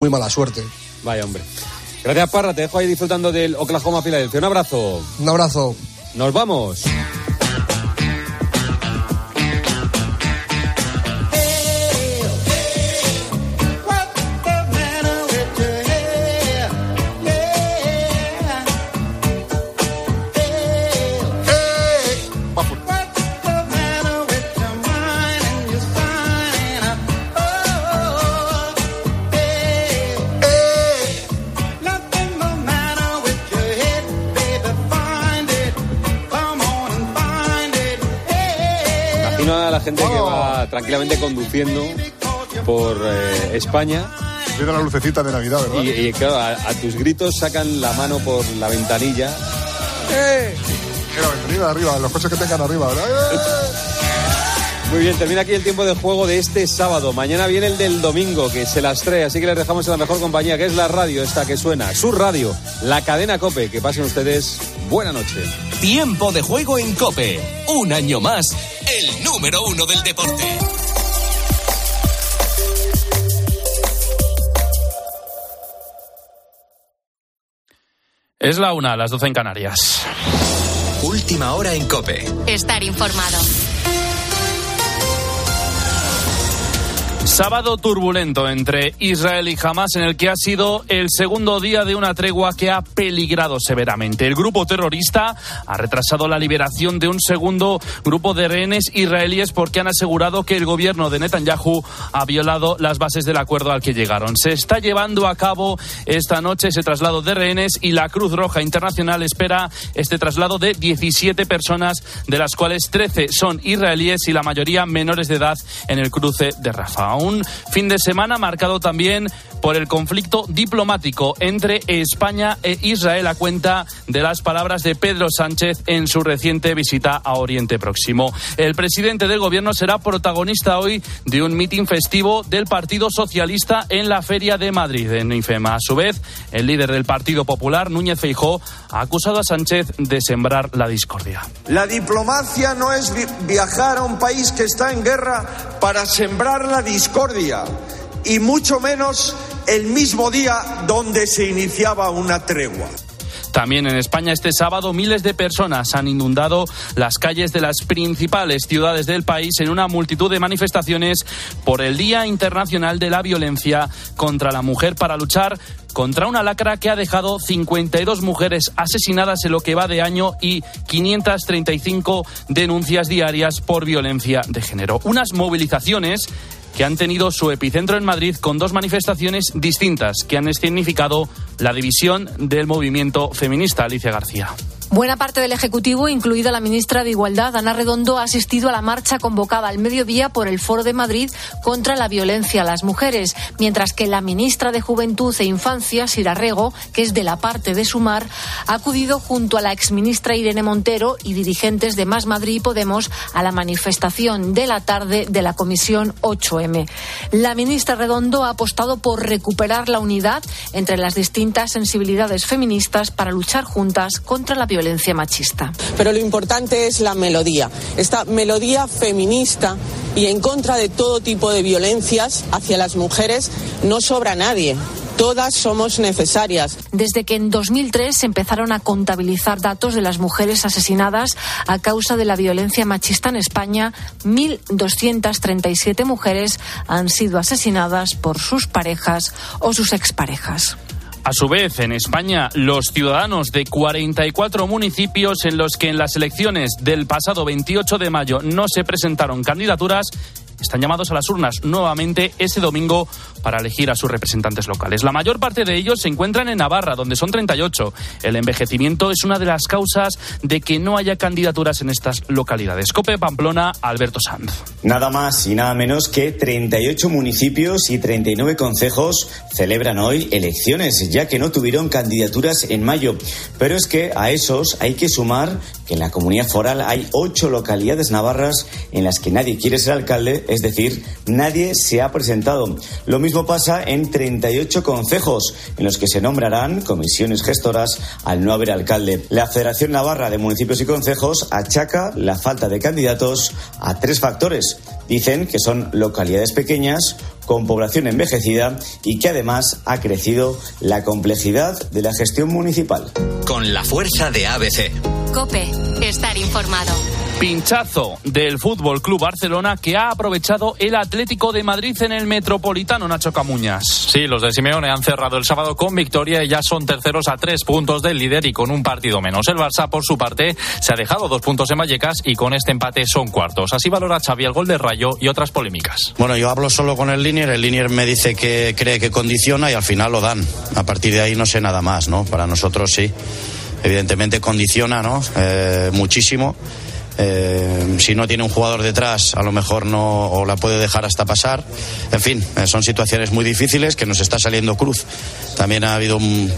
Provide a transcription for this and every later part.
muy mala suerte. Vaya hombre. Gracias, Parra. Te dejo ahí disfrutando del Oklahoma Filadelfia. Un abrazo. Un abrazo. Nos vamos. Tranquilamente conduciendo por eh, España. Mira la lucecita de Navidad, ¿verdad? Y, claro, a, tus gritos sacan la mano por la ventanilla. ¡Eh! Mira, ventanilla arriba, los coches que tengan arriba, ¿verdad? ¡Eh! Muy bien, termina aquí el tiempo de juego de este sábado. Mañana viene el del domingo, que se las trae, así que les dejamos en la mejor compañía, que es la radio esta que suena, su radio, la cadena Cope. Que pasen ustedes buena noche. Tiempo de juego en Cope. Un año más, el número uno del deporte. Es la una, las doce en Canarias. Última hora en Cope. Estar informado. Sábado turbulento entre Israel y Hamas en el que ha sido el segundo día de una tregua que ha peligrado severamente. El grupo terrorista ha retrasado la liberación de un segundo grupo de rehenes israelíes porque han asegurado que el gobierno de Netanyahu ha violado las bases del acuerdo al que llegaron. Se está llevando a cabo esta noche ese traslado de rehenes y la Cruz Roja Internacional espera este traslado de 17 personas, de las cuales 13 son israelíes y la mayoría menores de edad en el cruce de Rafah un fin de semana marcado también por el conflicto diplomático entre España e Israel a cuenta de las palabras de Pedro Sánchez en su reciente visita a Oriente Próximo. El presidente del gobierno será protagonista hoy de un mitin festivo del Partido Socialista en la Feria de Madrid, en IFEMA. A su vez, el líder del Partido Popular, Núñez Feijó, ha acusado a Sánchez de sembrar la discordia. La diplomacia no es viajar a un país que está en guerra para sembrar la discordia y mucho menos el mismo día donde se iniciaba una tregua. También en España este sábado miles de personas han inundado las calles de las principales ciudades del país en una multitud de manifestaciones por el Día Internacional de la Violencia contra la Mujer para luchar contra una lacra que ha dejado 52 mujeres asesinadas en lo que va de año y 535 denuncias diarias por violencia de género. Unas movilizaciones que han tenido su epicentro en Madrid con dos manifestaciones distintas que han escenificado la división del movimiento feminista. Alicia García. Buena parte del Ejecutivo, incluida la ministra de Igualdad, Ana Redondo, ha asistido a la marcha convocada al mediodía por el Foro de Madrid contra la violencia a las mujeres, mientras que la ministra de Juventud e Infancia, Sira Rego, que es de la parte de Sumar, ha acudido junto a la exministra Irene Montero y dirigentes de Más Madrid y Podemos a la manifestación de la tarde de la Comisión 8M. La ministra Redondo ha apostado por recuperar la unidad entre las distintas sensibilidades feministas para luchar juntas contra la violencia violencia machista. Pero lo importante es la melodía, esta melodía feminista y en contra de todo tipo de violencias hacia las mujeres no sobra nadie. Todas somos necesarias. Desde que en 2003 se empezaron a contabilizar datos de las mujeres asesinadas a causa de la violencia machista en España, 1.237 mujeres han sido asesinadas por sus parejas o sus exparejas. A su vez, en España, los ciudadanos de 44 municipios en los que en las elecciones del pasado 28 de mayo no se presentaron candidaturas están llamados a las urnas nuevamente ese domingo para elegir a sus representantes locales. La mayor parte de ellos se encuentran en Navarra, donde son 38. El envejecimiento es una de las causas de que no haya candidaturas en estas localidades. Cope Pamplona, Alberto Sanz. Nada más y nada menos que 38 municipios y 39 concejos celebran hoy elecciones, ya que no tuvieron candidaturas en mayo. Pero es que a esos hay que sumar que en la comunidad foral hay ocho localidades navarras en las que nadie quiere ser alcalde, es decir, nadie se ha presentado. Lo mismo pasa en 38 concejos, en los que se nombrarán comisiones gestoras al no haber alcalde. La Federación Navarra de Municipios y Concejos achaca la falta de candidatos a tres factores. Dicen que son localidades pequeñas con población envejecida y que además ha crecido la complejidad de la gestión municipal. Con la fuerza de ABC. Cope, estar informado. Pinchazo del Fútbol Club Barcelona que ha aprovechado el Atlético de Madrid en el Metropolitano Nacho Camuñas. Sí, los de Simeone han cerrado el sábado con victoria y ya son terceros a tres puntos del líder y con un partido menos. El Barça, por su parte, se ha dejado dos puntos en Vallecas y con este empate son cuartos. Así valora Xavi el gol de Rayo y otras polémicas. Bueno, yo hablo solo con el Linier, el Linier me dice que cree que condiciona y al final lo dan. A partir de ahí no sé nada más, ¿no? Para nosotros sí. Evidentemente condiciona, ¿no? Eh, muchísimo. Eh, si no tiene un jugador detrás, a lo mejor no o la puede dejar hasta pasar. En fin, eh, son situaciones muy difíciles que nos está saliendo cruz. También ha habido un,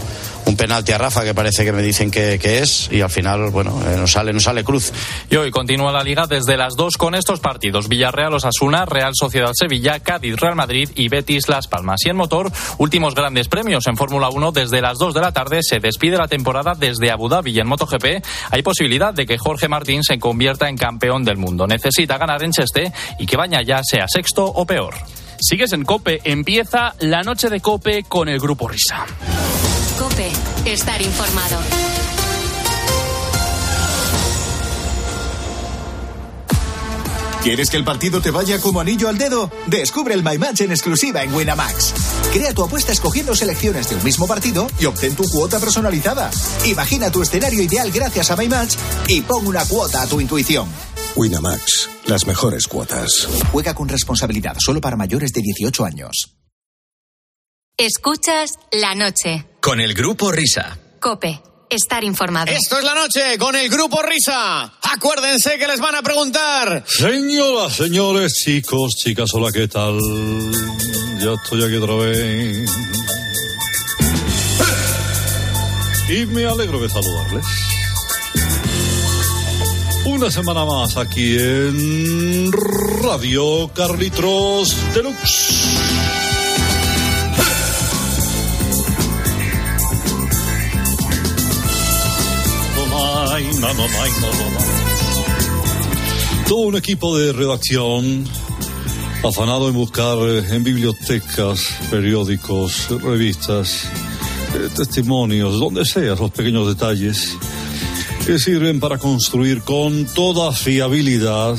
un penalti a Rafa que parece que me dicen que, que es y al final, bueno, eh, nos sale, nos sale cruz. Y hoy continúa la liga desde las dos con estos partidos: Villarreal Osasuna, Real Sociedad Sevilla, Cádiz Real Madrid y Betis Las Palmas. Y en motor, últimos grandes premios en Fórmula 1 desde las 2 de la tarde. Se despide la temporada desde Abu Dhabi y en MotoGP hay posibilidad de que Jorge Martín se convierta en campeón del mundo. Necesita ganar en Cheste y que Baña ya sea sexto o peor. Sigues en Cope, empieza la noche de Cope con el Grupo Risa. Cope, estar informado. ¿Quieres que el partido te vaya como anillo al dedo? Descubre el My Match en exclusiva en Winamax. Crea tu apuesta escogiendo selecciones de un mismo partido y obtén tu cuota personalizada. Imagina tu escenario ideal gracias a My Match y pon una cuota a tu intuición. Winamax, las mejores cuotas. Juega con responsabilidad solo para mayores de 18 años. Escuchas la noche. Con el Grupo Risa. Cope, estar informado. Esto es la noche con el Grupo Risa. Acuérdense que les van a preguntar. Señoras, señores, chicos, chicas, hola, ¿qué tal? Ya estoy aquí otra vez. Y me alegro de saludarles. Una semana más aquí en Radio Carlitos Deluxe. Todo un equipo de redacción afanado en buscar en bibliotecas, periódicos, revistas, eh, testimonios, donde sea, los pequeños detalles que sirven para construir con toda fiabilidad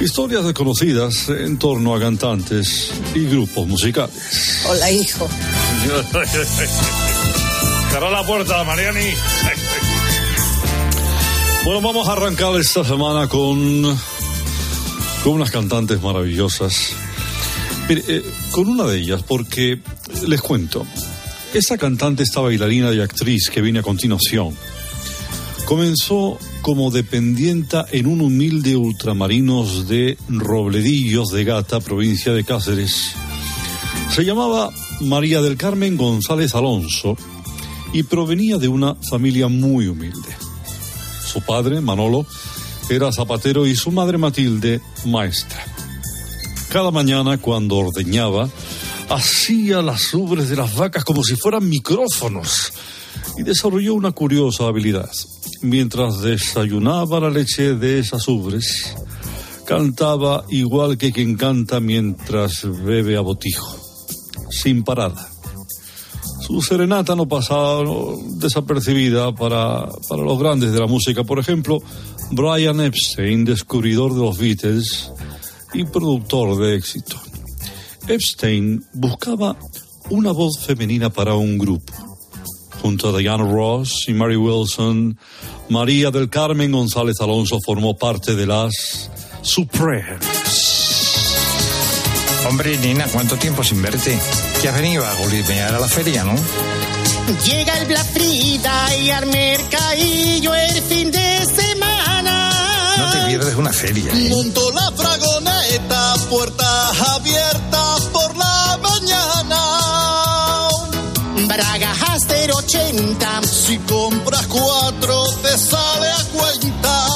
historias desconocidas en torno a cantantes y grupos musicales. Hola, hijo. Cerra la puerta, Mariani. Bueno, vamos a arrancar esta semana con, con unas cantantes maravillosas. Mire, eh, con una de ellas, porque les cuento, esa cantante, esta bailarina y actriz que viene a continuación, comenzó como dependienta en un humilde ultramarinos de Robledillos de Gata, provincia de Cáceres. Se llamaba María del Carmen González Alonso y provenía de una familia muy humilde. Su padre, Manolo, era zapatero y su madre, Matilde, maestra. Cada mañana, cuando ordeñaba, hacía las ubres de las vacas como si fueran micrófonos y desarrolló una curiosa habilidad. Mientras desayunaba la leche de esas ubres, cantaba igual que quien canta mientras bebe a botijo, sin parada. Su serenata no pasaba desapercibida para, para los grandes de la música. Por ejemplo, Brian Epstein, descubridor de los Beatles y productor de éxito. Epstein buscaba una voz femenina para un grupo. Junto a Diana Ross y Mary Wilson, María del Carmen González Alonso formó parte de las Supremes. Hombre, Nina, ¿cuánto tiempo sin verte? Que has venido a golipear a la feria, ¿no? Llega el Black Friday y al mercadillo el fin de semana. No te pierdes una feria, ¿eh? Monto la fragoneta, puertas abiertas 80. Si compras cuatro te sale a cuenta.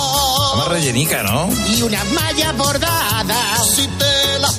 Más rellenica, ¿no? Y unas mallas bordadas. Si te las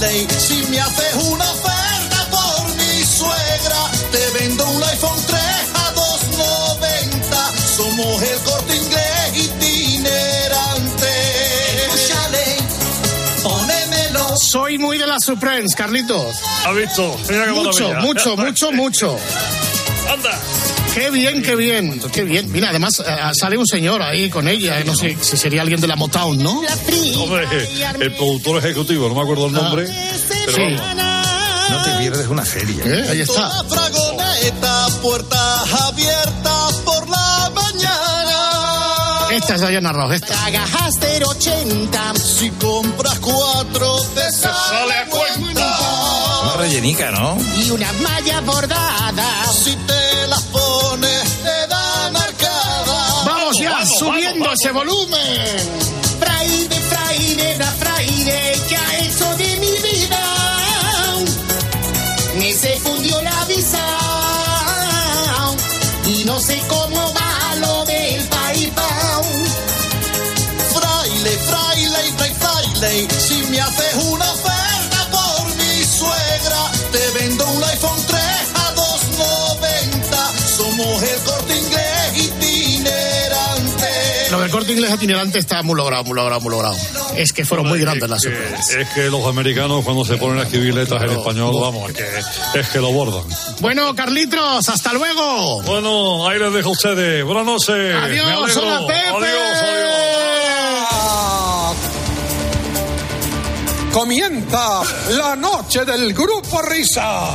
Si me haces una oferta por mi suegra, te vendo un iPhone 3 a 290. Somos el corte inglés itinerante. Escúchale, ponémelo. Soy muy de las Supremes, Carlitos. ¿Ha visto? Mira qué Mucho, maravilla. mucho, mucho, mucho. Anda. Qué bien, qué bien, qué bien. Mira, además eh, sale un señor ahí con ella. No sé si sería alguien de la Motown, ¿no? Hombre, el productor ejecutivo, no me acuerdo el nombre. Pero Sí. vamos. No te pierdes una feria. ¿Eh? Ahí está. La fragoneta, puertas abiertas por la mañana. Esta es Diana Ross, esta. Tragajaste 80. Si compras cuatro, te sale a cuenta. Una rellenica, ¿no? Y una malla bordada. Si te Vamos subiendo ese volumen. Fraile, fraile, la fraile, que ha hecho de mi vida. Me se fundió la visa. Y no sé cómo va lo del PayPal. Fraile, fraile, fraile, fraile, si me haces una corte inglés itinerante está muy logrado, muy logrado, muy logrado. Es que fueron muy grandes las Supremes. es que los americanos cuando se ponen a escribir letras en español, vamos, es que, es que lo bordan. Bueno, Carlitos, hasta luego. Bueno, ahí les dejo a ustedes. Buenas noches. Adiós, hola Pepe. Adiós, adiós. Comienza la noche del grupo Risa.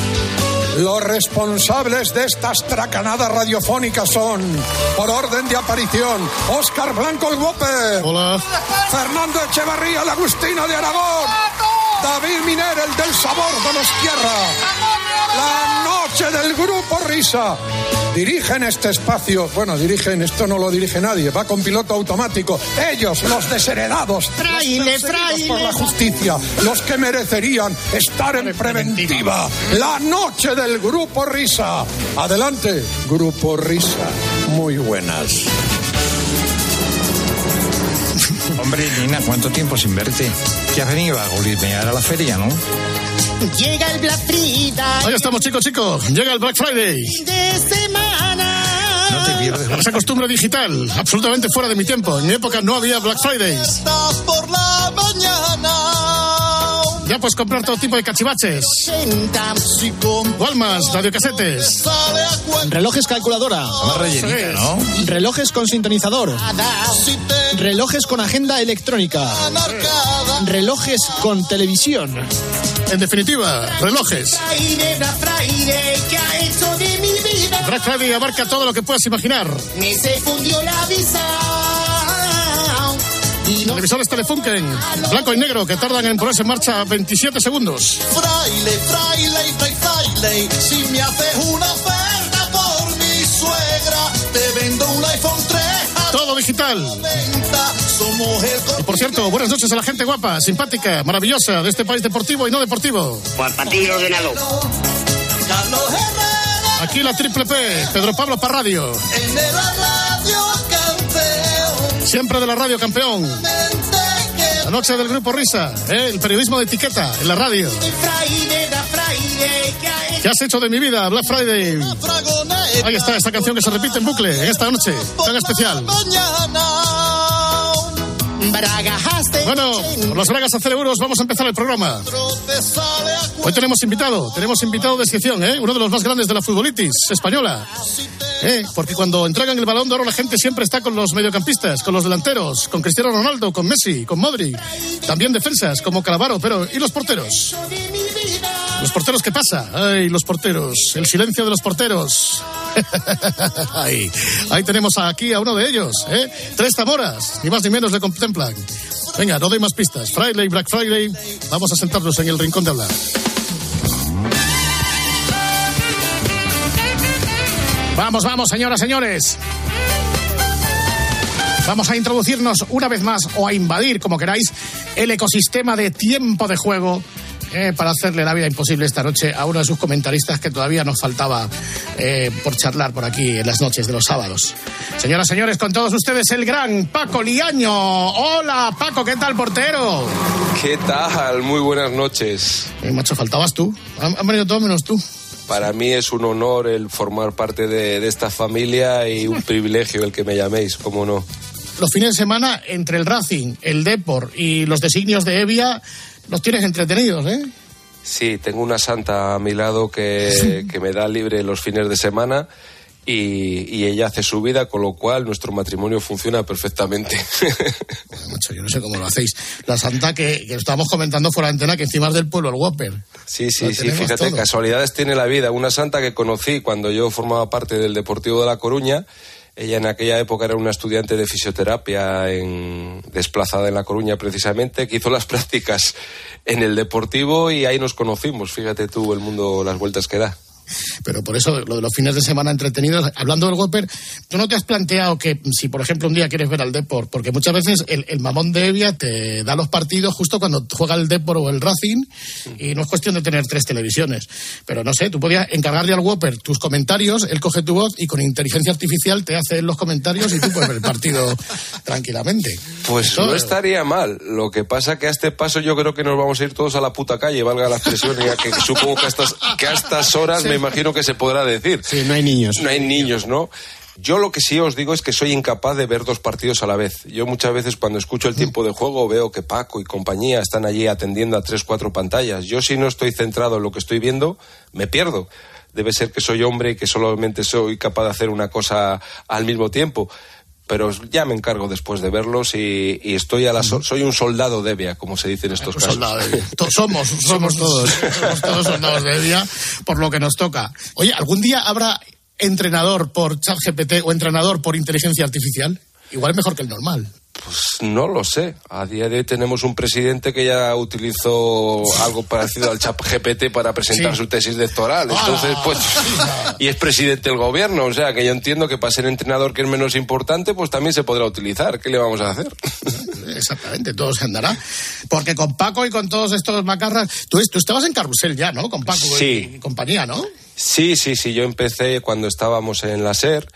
Los responsables de estas tracanadas radiofónicas son, por orden de aparición, Óscar Blanco el Whopper. Hola. Fernando Echevarría, el Agustino de Aragón. David Miner, el del sabor de los tierra. La noche del grupo Risa. Dirigen este espacio. Bueno, dirigen, esto no lo dirige nadie. Va con piloto automático. Ellos, los desheredados. Fraile, los por la justicia. Los que merecerían estar en preventiva. La noche del grupo Risa. Adelante, grupo Risa. Muy buenas. Hombre, Nina, ¿cuánto tiempo sin verte? Que has venido a golinear a la feria, ¿no? Llega el Black Friday Ahí estamos, chicos, chicos. Llega el Black Friday. de semana. No te pierdes Esa costumbre digital, absolutamente fuera de mi tiempo. En mi época no había Black Fridays. Por la mañana. Ya puedes comprar todo tipo de cachivaches. 80. Si compras Walmas, radiocasetes. Relojes calculadora. Relojes con sintonizador. Relojes con agenda electrónica. Relojes con televisión. En definitiva, relojes. Black Friday, abarca todo lo que puedas imaginar. Me se fundió la visa. Televisores Telefunken, blanco y negro, que tardan en ponerse en marcha 27 segundos. Fraile, fraile, fraile, si me haces una oferta digital. 90. Somos el Y por cierto, buenas noches a la gente guapa, simpática, maravillosa de este país deportivo y no deportivo. Por partido ordenado. Carlos Herrera Aquí la triple P, Pedro Pablo Parradio. Siempre de la radio campeón. La noche del grupo Risa, ¿eh? el periodismo de etiqueta en la radio. ¿Qué has hecho de mi vida? Black Friday. Ahí está, esta canción que se repite en bucle en esta noche tan especial. Bueno, por los bragas a cero euros vamos a empezar el programa. Hoy tenemos invitado, tenemos invitado de excepción, ¿eh? uno de los más grandes de la futbolitis española. ¿eh? Porque cuando entregan el balón de oro la gente siempre está con los mediocampistas, con los delanteros, con Cristiano Ronaldo, con Messi, con Modri. También defensas como Calavaro, pero ¿y los porteros? ¿Los porteros qué pasa? Ay, los porteros. El silencio de los porteros. ahí, ahí tenemos aquí a uno de ellos, ¿eh? Tres Zamoras, ni más ni menos le contemplan. Venga, no doy más pistas. Friday, Black Friday. Vamos a sentarnos en el rincón de hablar. Vamos, vamos, señoras, señores. Vamos a introducirnos una vez más o a invadir, como queráis, el ecosistema de tiempo de juego eh, para hacerle la vida imposible esta noche a uno de sus comentaristas que todavía nos faltaba eh, por charlar por aquí en las noches de los sábados. Señoras, señores, con todos ustedes el gran Paco Liaño. Hola, Paco, ¿qué tal, portero? ¿Qué tal? Muy buenas noches. Eh, macho, faltabas tú. Han, han venido todos menos tú. Para mí es un honor el formar parte de, de esta familia y un privilegio el que me llaméis, cómo no. Los fines de semana, entre el Racing, el Depor y los designios de Evia, los tienes entretenidos, ¿eh? Sí, tengo una santa a mi lado que, que me da libre los fines de semana y, y ella hace su vida, con lo cual nuestro matrimonio funciona perfectamente. Macho, yo no sé cómo lo hacéis. La santa que, que estábamos comentando fuera de antena, que encima es del pueblo el Whopper. Sí, Lo sí, sí, fíjate, todo. casualidades tiene la vida. Una santa que conocí cuando yo formaba parte del Deportivo de La Coruña. Ella en aquella época era una estudiante de fisioterapia en, desplazada en La Coruña precisamente, que hizo las prácticas en el Deportivo y ahí nos conocimos. Fíjate tú el mundo, las vueltas que da. Pero por eso, lo de los fines de semana entretenidos, hablando del Whopper, ¿tú no te has planteado que si, por ejemplo, un día quieres ver al Depor, porque muchas veces el, el mamón de Evia te da los partidos justo cuando juega el Depor o el Racing, y no es cuestión de tener tres televisiones. Pero no sé, tú podías encargarle al Whopper tus comentarios, él coge tu voz y con inteligencia artificial te hace los comentarios y tú puedes ver el partido tranquilamente. Pues no estaría mal. Lo que pasa que a este paso yo creo que nos vamos a ir todos a la puta calle, valga la expresión, ya que supongo que a estas, que a estas horas me imagino que se podrá decir. Sí, no hay niños. No hay niños, ¿no? Yo lo que sí os digo es que soy incapaz de ver dos partidos a la vez. Yo muchas veces cuando escucho el tiempo de juego veo que Paco y compañía están allí atendiendo a tres, cuatro pantallas. Yo si no estoy centrado en lo que estoy viendo, me pierdo. Debe ser que soy hombre y que solamente soy capaz de hacer una cosa al mismo tiempo. Pero ya me encargo después de verlos y, y estoy a la so- soy un soldado de Evia, como se dice en estos casos. soldado de Somos, somos todos, somos todos soldados de Evia por lo que nos toca. Oye, ¿algún día habrá entrenador por ChatGPT o entrenador por inteligencia artificial? Igual es mejor que el normal. Pues no lo sé. A día de hoy tenemos un presidente que ya utilizó algo parecido al chat GPT para presentar Sí. su tesis doctoral. Entonces, pues, y es presidente del gobierno. O sea, que yo entiendo que para ser entrenador, que es menos importante, pues también se podrá utilizar. ¿Qué le vamos a hacer? Exactamente, todo se andará. Porque con Paco y con todos estos macarras. Tú, tú estabas en Carrusel ya, ¿no? Con Paco y- Sí. y, compañía, ¿no? Sí, sí, sí. Yo empecé cuando estábamos en la SER,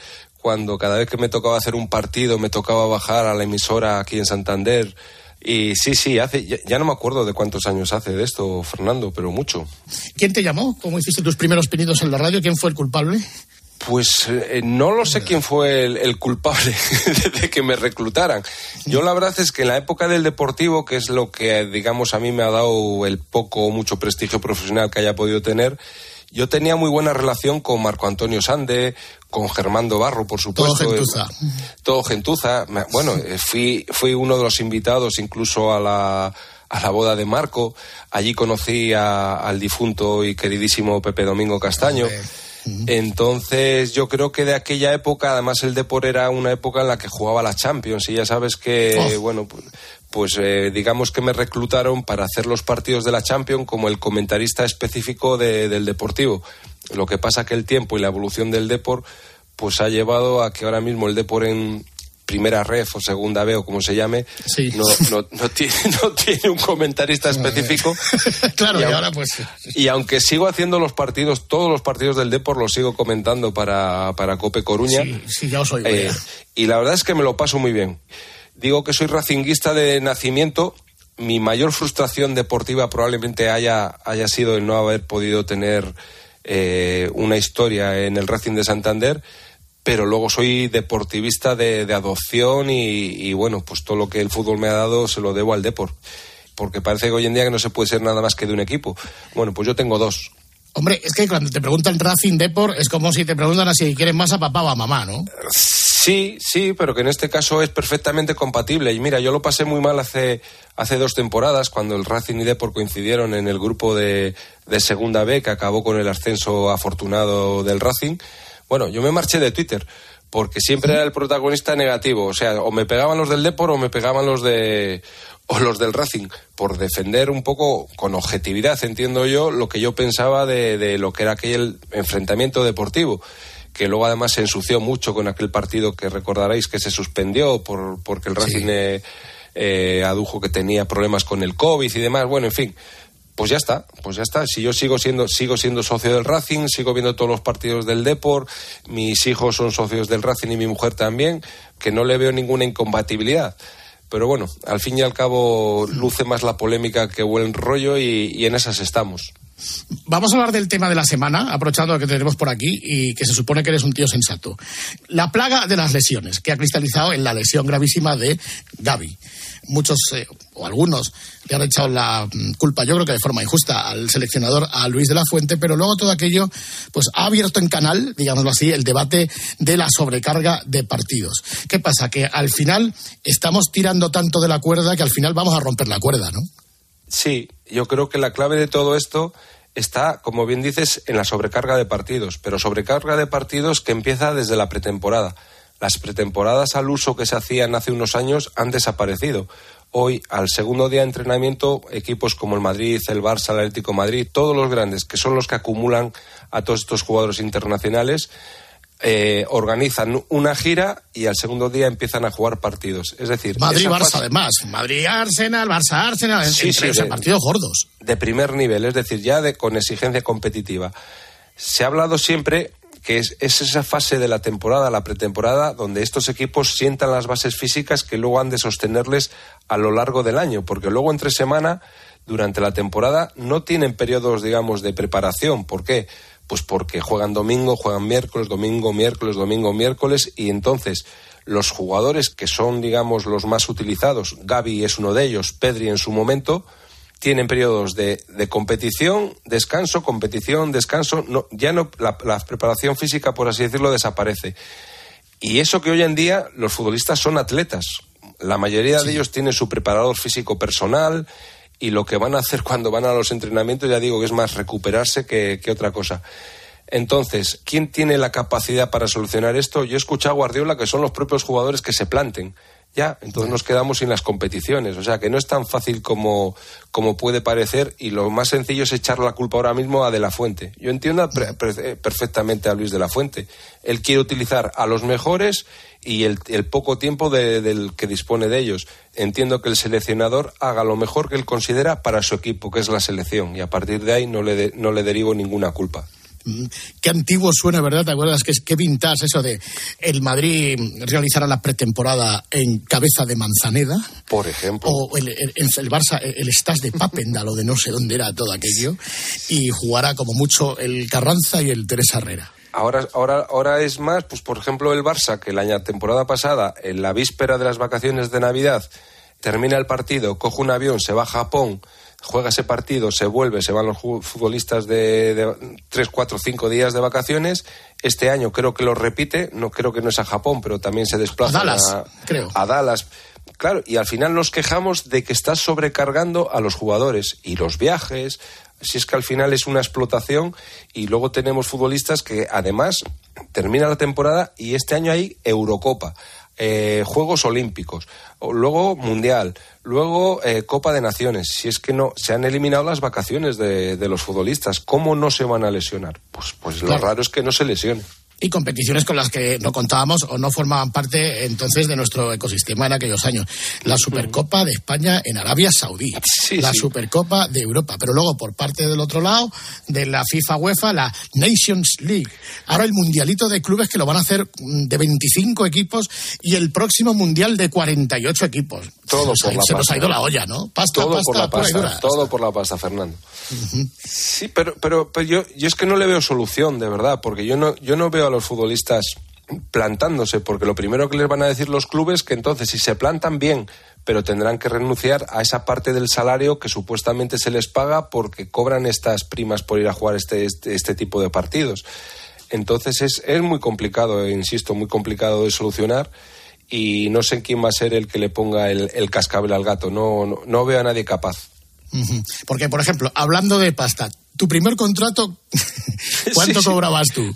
cuando cada vez que me tocaba hacer un partido me tocaba bajar a la emisora aquí en Santander. Y sí, sí, hace, ya, ya no me acuerdo de cuántos años hace de esto, Fernando, pero mucho. ¿Quién te llamó? ¿Cómo hiciste tus primeros pinitos en la radio? ¿Quién fue el culpable? Pues eh, no lo sé quién fue el, el culpable de que me reclutaran. Yo la verdad es que en la época del deportivo, que es lo que digamos a mí me ha dado el poco o mucho prestigio profesional que haya podido tener, yo tenía muy buena relación con Marco Antonio Sande, con Germando Barro, por supuesto. Todo gentuza. Todo gentuza. Bueno, eh, fui, fui uno de los invitados incluso a la, a la boda de Marco. Allí conocí a- al difunto y queridísimo Pepe Domingo Castaño. Entonces, yo creo que de aquella época, además el Depor era una época en la que jugaba la Champions y ya sabes que, Oh. bueno, pues, pues, eh, digamos que me reclutaron para hacer los partidos de la Champions como el comentarista específico de- del Deportivo. Lo que pasa que el tiempo y la evolución del Depor pues ha llevado a que ahora mismo el Depor en primera ref o segunda B o como se llame no, no, no tiene, no tiene un comentarista específico claro, y, ahora pues. y aunque sigo haciendo los partidos, todos los partidos del Depor los sigo comentando para, para Cope Coruña. Sí, sí, ya os oigo. Eh, y la verdad es que me lo paso muy bien. Digo que soy racinguista de nacimiento. Mi mayor frustración deportiva probablemente haya, haya sido el no haber podido tener eh, una historia en el Racing de Santander, pero luego soy deportivista de, de adopción y, y, bueno, pues todo lo que el fútbol me ha dado se lo debo al Depor. Porque parece que hoy en día que no se puede ser nada más que de un equipo. Bueno, pues yo tengo dos. Hombre, es que cuando te preguntan Racing Deport es como si te preguntan si quieres más a papá o a mamá, ¿no? Sí, sí, pero que en este caso es perfectamente compatible. Y mira, yo lo pasé muy mal hace, hace dos temporadas, cuando el Racing y Deport coincidieron en el grupo de, de Segunda B, que acabó con el ascenso afortunado del Racing. Bueno, yo me marché de Twitter, porque siempre era el protagonista negativo. O sea, o me pegaban los del Deport o me pegaban los de o los del Racing, por defender un poco con objetividad, entiendo yo, lo que yo pensaba de, de lo que era aquel enfrentamiento deportivo que luego además se ensució mucho con aquel partido que recordaréis que se suspendió por, porque el Racing eh, eh, adujo que tenía problemas con el COVID y demás. Bueno, en fin, pues ya está, pues ya está. Si yo sigo siendo, sigo siendo socio del Racing, sigo viendo todos los partidos del Deport, mis hijos son socios del Racing y mi mujer también, que no le veo ninguna incompatibilidad. Pero bueno, al fin y al cabo luce más la polémica que buen rollo y, y en esas estamos. Vamos a hablar del tema de la semana, aprovechando que tenemos por aquí y que se supone que eres un tío sensato. La plaga de las lesiones, que ha cristalizado en la lesión gravísima de Gaby. Muchos, eh, o algunos, le han echado la mm, culpa, yo creo que de forma injusta, al seleccionador, a Luis de la Fuente, pero luego todo aquello, pues ha abierto en canal, digámoslo así, el debate de la sobrecarga de partidos. ¿Qué pasa? Que al final estamos tirando tanto de la cuerda que al final vamos a romper la cuerda, ¿no? Sí, yo creo que la clave de todo esto está, como bien dices, en la sobrecarga de partidos, pero sobrecarga de partidos que empieza desde la pretemporada. Las pretemporadas al uso que se hacían hace unos años han desaparecido. Hoy, al segundo día de entrenamiento, equipos como el Madrid, el Barça, el Atlético Madrid, todos los grandes, que son los que acumulan a todos estos jugadores internacionales, eh, organizan una gira y al segundo día empiezan a jugar partidos. Es decir, Madrid-Barça, fase- además. Madrid-Arsenal, Barça-Arsenal, Sí, sí, de- partidos gordos. de primer nivel, es decir, ya de, con exigencia competitiva. Se ha hablado siempre que es, es esa fase de la temporada, la pretemporada, donde estos equipos sientan las bases físicas que luego han de sostenerles a lo largo del año, porque luego entre semana, durante la temporada, no tienen periodos, digamos, de preparación. ¿Por qué? Pues porque juegan domingo, juegan miércoles, domingo, miércoles, domingo, miércoles, y entonces los jugadores que son, digamos, los más utilizados, Gaby es uno de ellos, Pedri en su momento, tienen periodos de, de competición, descanso, competición, descanso. No, ya no, la, la preparación física, por así decirlo, desaparece. Y eso que hoy en día los futbolistas son atletas. La mayoría de ellos tienen su preparador físico personal y lo que van a hacer cuando van a los entrenamientos, ya digo que es más recuperarse que, que otra cosa. Entonces, ¿quién tiene la capacidad para solucionar esto? Yo he escuchado a Guardiola que son los propios jugadores que se planten. Ya, entonces nos quedamos sin las competiciones. O sea que no es tan fácil como, como puede parecer y lo más sencillo es echar la culpa ahora mismo a De La Fuente. Yo entiendo eh, perfectamente a Luis De La Fuente. Él quiere utilizar a los mejores y el, el poco tiempo de- del que dispone de ellos. Entiendo que el seleccionador haga lo mejor que él considera para su equipo, que es la selección, y a partir de ahí no le, de- no le derivo ninguna culpa. Mm, Qué antiguo suena, ¿verdad? ¿Te acuerdas? Qué, qué vintage eso de el Madrid realizará la pretemporada en cabeza de Manzaneda. Por ejemplo. O el, el- el Barça, el Stas de Papendal o de no sé dónde era todo aquello. Y jugará como mucho el Carranza y el Teresa Herrera. Ahora, ahora, ahora es más, pues por ejemplo el Barça, que la temporada pasada, en la víspera de las vacaciones de Navidad, termina el partido, coge un avión, se va a Japón, juega ese partido, se vuelve, se van los futbolistas de, de tres, cuatro, cinco días de vacaciones. Este año creo que lo repite, no creo que no es a Japón, pero también se desplaza A Dallas, creo. a Dallas. Claro, y al final nos quejamos de que estás sobrecargando a los jugadores y los viajes. Si es que al final es una explotación y luego tenemos futbolistas que además termina la temporada y este año hay Eurocopa, eh, Juegos Olímpicos, luego Mundial, luego eh, Copa de Naciones. Si es que no, se han eliminado las vacaciones de, de los futbolistas. ¿Cómo no se van a lesionar? Pues, pues lo raro es que no se lesionen. Y competiciones con las que no contábamos o no formaban parte entonces de nuestro ecosistema en aquellos años. La Supercopa de España en Arabia Saudí. la sí. Supercopa de Europa. Pero luego, por parte del otro lado, de la FIFA UEFA, la Nations League. Ahora el mundialito de clubes que lo van a hacer mm, de 25 equipos y el próximo mundial de 48 equipos. Todo se, por nos la ha, se nos ha ido la olla, ¿no? Pasta, todo pasta, por la pasta, dura. todo por la pasta, Fernando. Sí, pero, pero, pero yo, yo es que no le veo solución, de verdad, porque yo no, yo no veo a los futbolistas plantándose, porque lo primero que les van a decir los clubes que entonces si se plantan bien, pero tendrán que renunciar a esa parte del salario que supuestamente se les paga porque cobran estas primas por ir a jugar este, este, este tipo de partidos. Entonces es, es muy complicado, eh, insisto, muy complicado de solucionar y no sé quién va a ser el que le ponga el, el cascabel al gato. No, no, no veo a nadie capaz. Porque, por ejemplo, hablando de pasta, tu primer contrato, ¿cuánto sí. cobrabas tú?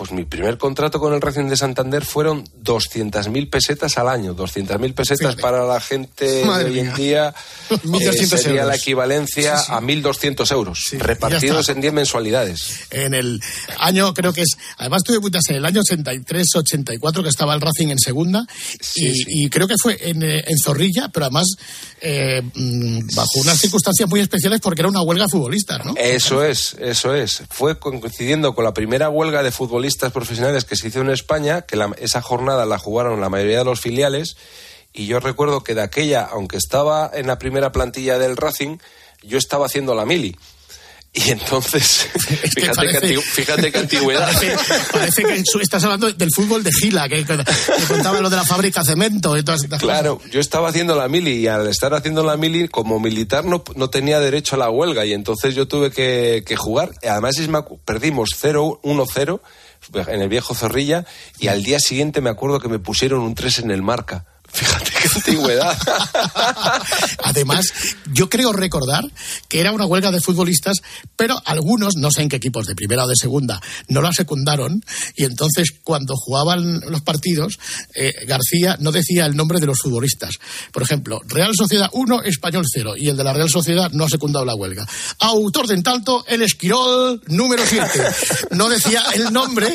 Pues mi primer contrato con el Racing de Santander fueron 200.000 pesetas al año. 200.000 pesetas para la gente Madre de hoy en día 1.200 eh, sería euros. la equivalencia Sí, sí. a 1.200 euros, repartidos en 10 mensualidades. En el año, creo que es, además tú debutas en el año 83-84 que estaba el Racing en segunda y, y creo que fue en, eh, en Zorrilla, pero además eh, mm, bajo unas circunstancias muy especiales porque era una huelga de futbolistas, ¿no? Eso es, eso es. Fue coincidiendo con la primera huelga de futbolistas profesionales que se hizo en España, que la- esa jornada la jugaron la mayoría de los filiales, y yo recuerdo que de aquella, aunque estaba en la primera plantilla del Racing, yo estaba haciendo la mili. Y entonces, fíjate, parece- antigü- fíjate qué antigüedad. Parece, parece que su- estás hablando del fútbol de Gila, que, que- que contaba lo de la fábrica cemento y todas estas Claro, yo estaba haciendo la mili y al estar haciendo la mili como militar no, no tenía derecho a la huelga y entonces yo tuve que, que jugar. Además es perdimos 0-1-0 en el viejo Zorrilla y al día siguiente me acuerdo que me pusieron un 3 en el marca. Fíjate qué antigüedad. Además, yo creo recordar que era una huelga de futbolistas, pero algunos, no sé en qué equipos, de primera o de segunda, no la secundaron y entonces cuando jugaban los partidos, eh, García no decía el nombre de los futbolistas. Por ejemplo, Real Sociedad 1, Español 0 y el de la Real Sociedad no ha secundado la huelga. Autor de en tanto, el Esquirol número 7. No decía el nombre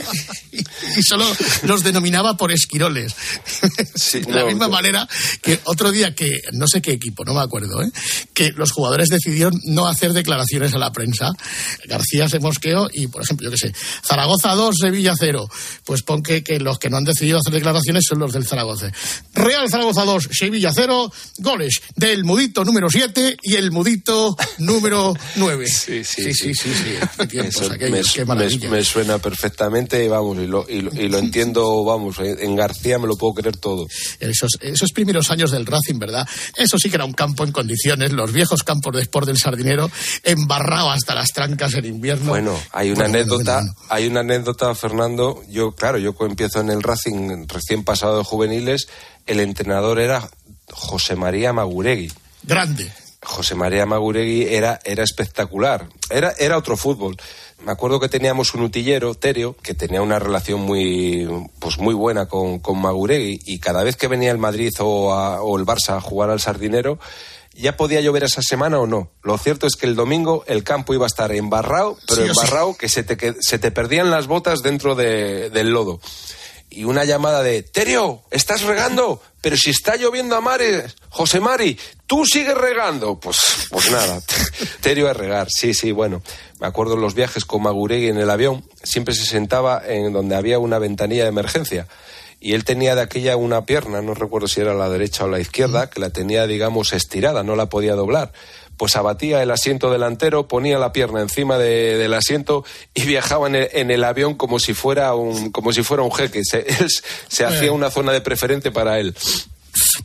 y solo los denominaba por esquiroles. de la no, misma no. manera que otro día que, no sé qué equipo, no me acuerdo, ¿eh? que los jugadores decidieron no hacer declaraciones a la prensa. García se mosqueó y, por ejemplo, yo qué sé, Zaragoza 2, Sevilla 0. Pues pon que, que los que no han decidido hacer declaraciones son los del Zaragoza. Real Zaragoza 2, Sevilla 0, goles del mudito número 7 y el mudito número 9. Sí, sí, sí. sí, sí. Qué tiempos Eso aquellos, me, qué me- maravilla. me suena perfectamente vamos, y lo, y lo- y lo entiendo, vamos, en García me lo puedo creer todo. esos, esos primeros años del Racing, ¿verdad? Eso sí que era un campo en condiciones, los viejos campos de Sport del Sardinero, embarrado hasta las trancas en invierno. Bueno, hay una bueno, anécdota, bueno, hay una anécdota, Fernando. Yo, claro, yo empiezo en el Racing recién pasado de juveniles, el entrenador era José María Maguregui. Grande. José María Maguregui era, era espectacular. Era, era otro fútbol. Me acuerdo que teníamos un utillero, Terio, que tenía una relación muy, pues muy buena con, con Maguregui y cada vez que venía el Madrid o, a- o el Barça a jugar al Sardinero, ya podía llover esa semana o no. Lo cierto es que el domingo el campo iba a estar embarrado, pero sí. embarrado que se te, que- se te perdían las botas dentro de- del lodo. Y una llamada de, Terio, ¿estás regando? Pero si está lloviendo a mares, José Mari, tú sigues regando. Pues, pues nada, Terio a regar, sí, sí, bueno. Me acuerdo en los viajes con Maguregui en el avión, siempre se sentaba en donde había una ventanilla de emergencia. Y él tenía de aquella una pierna, no recuerdo si era la derecha o la izquierda, que la tenía, digamos, estirada, no la podía doblar. Pues abatía el asiento delantero, ponía la pierna encima de- del asiento y viajaba en el, en el avión como si fuera un, como si fuera un jeque. Se, él se hacía una zona de preferente para él.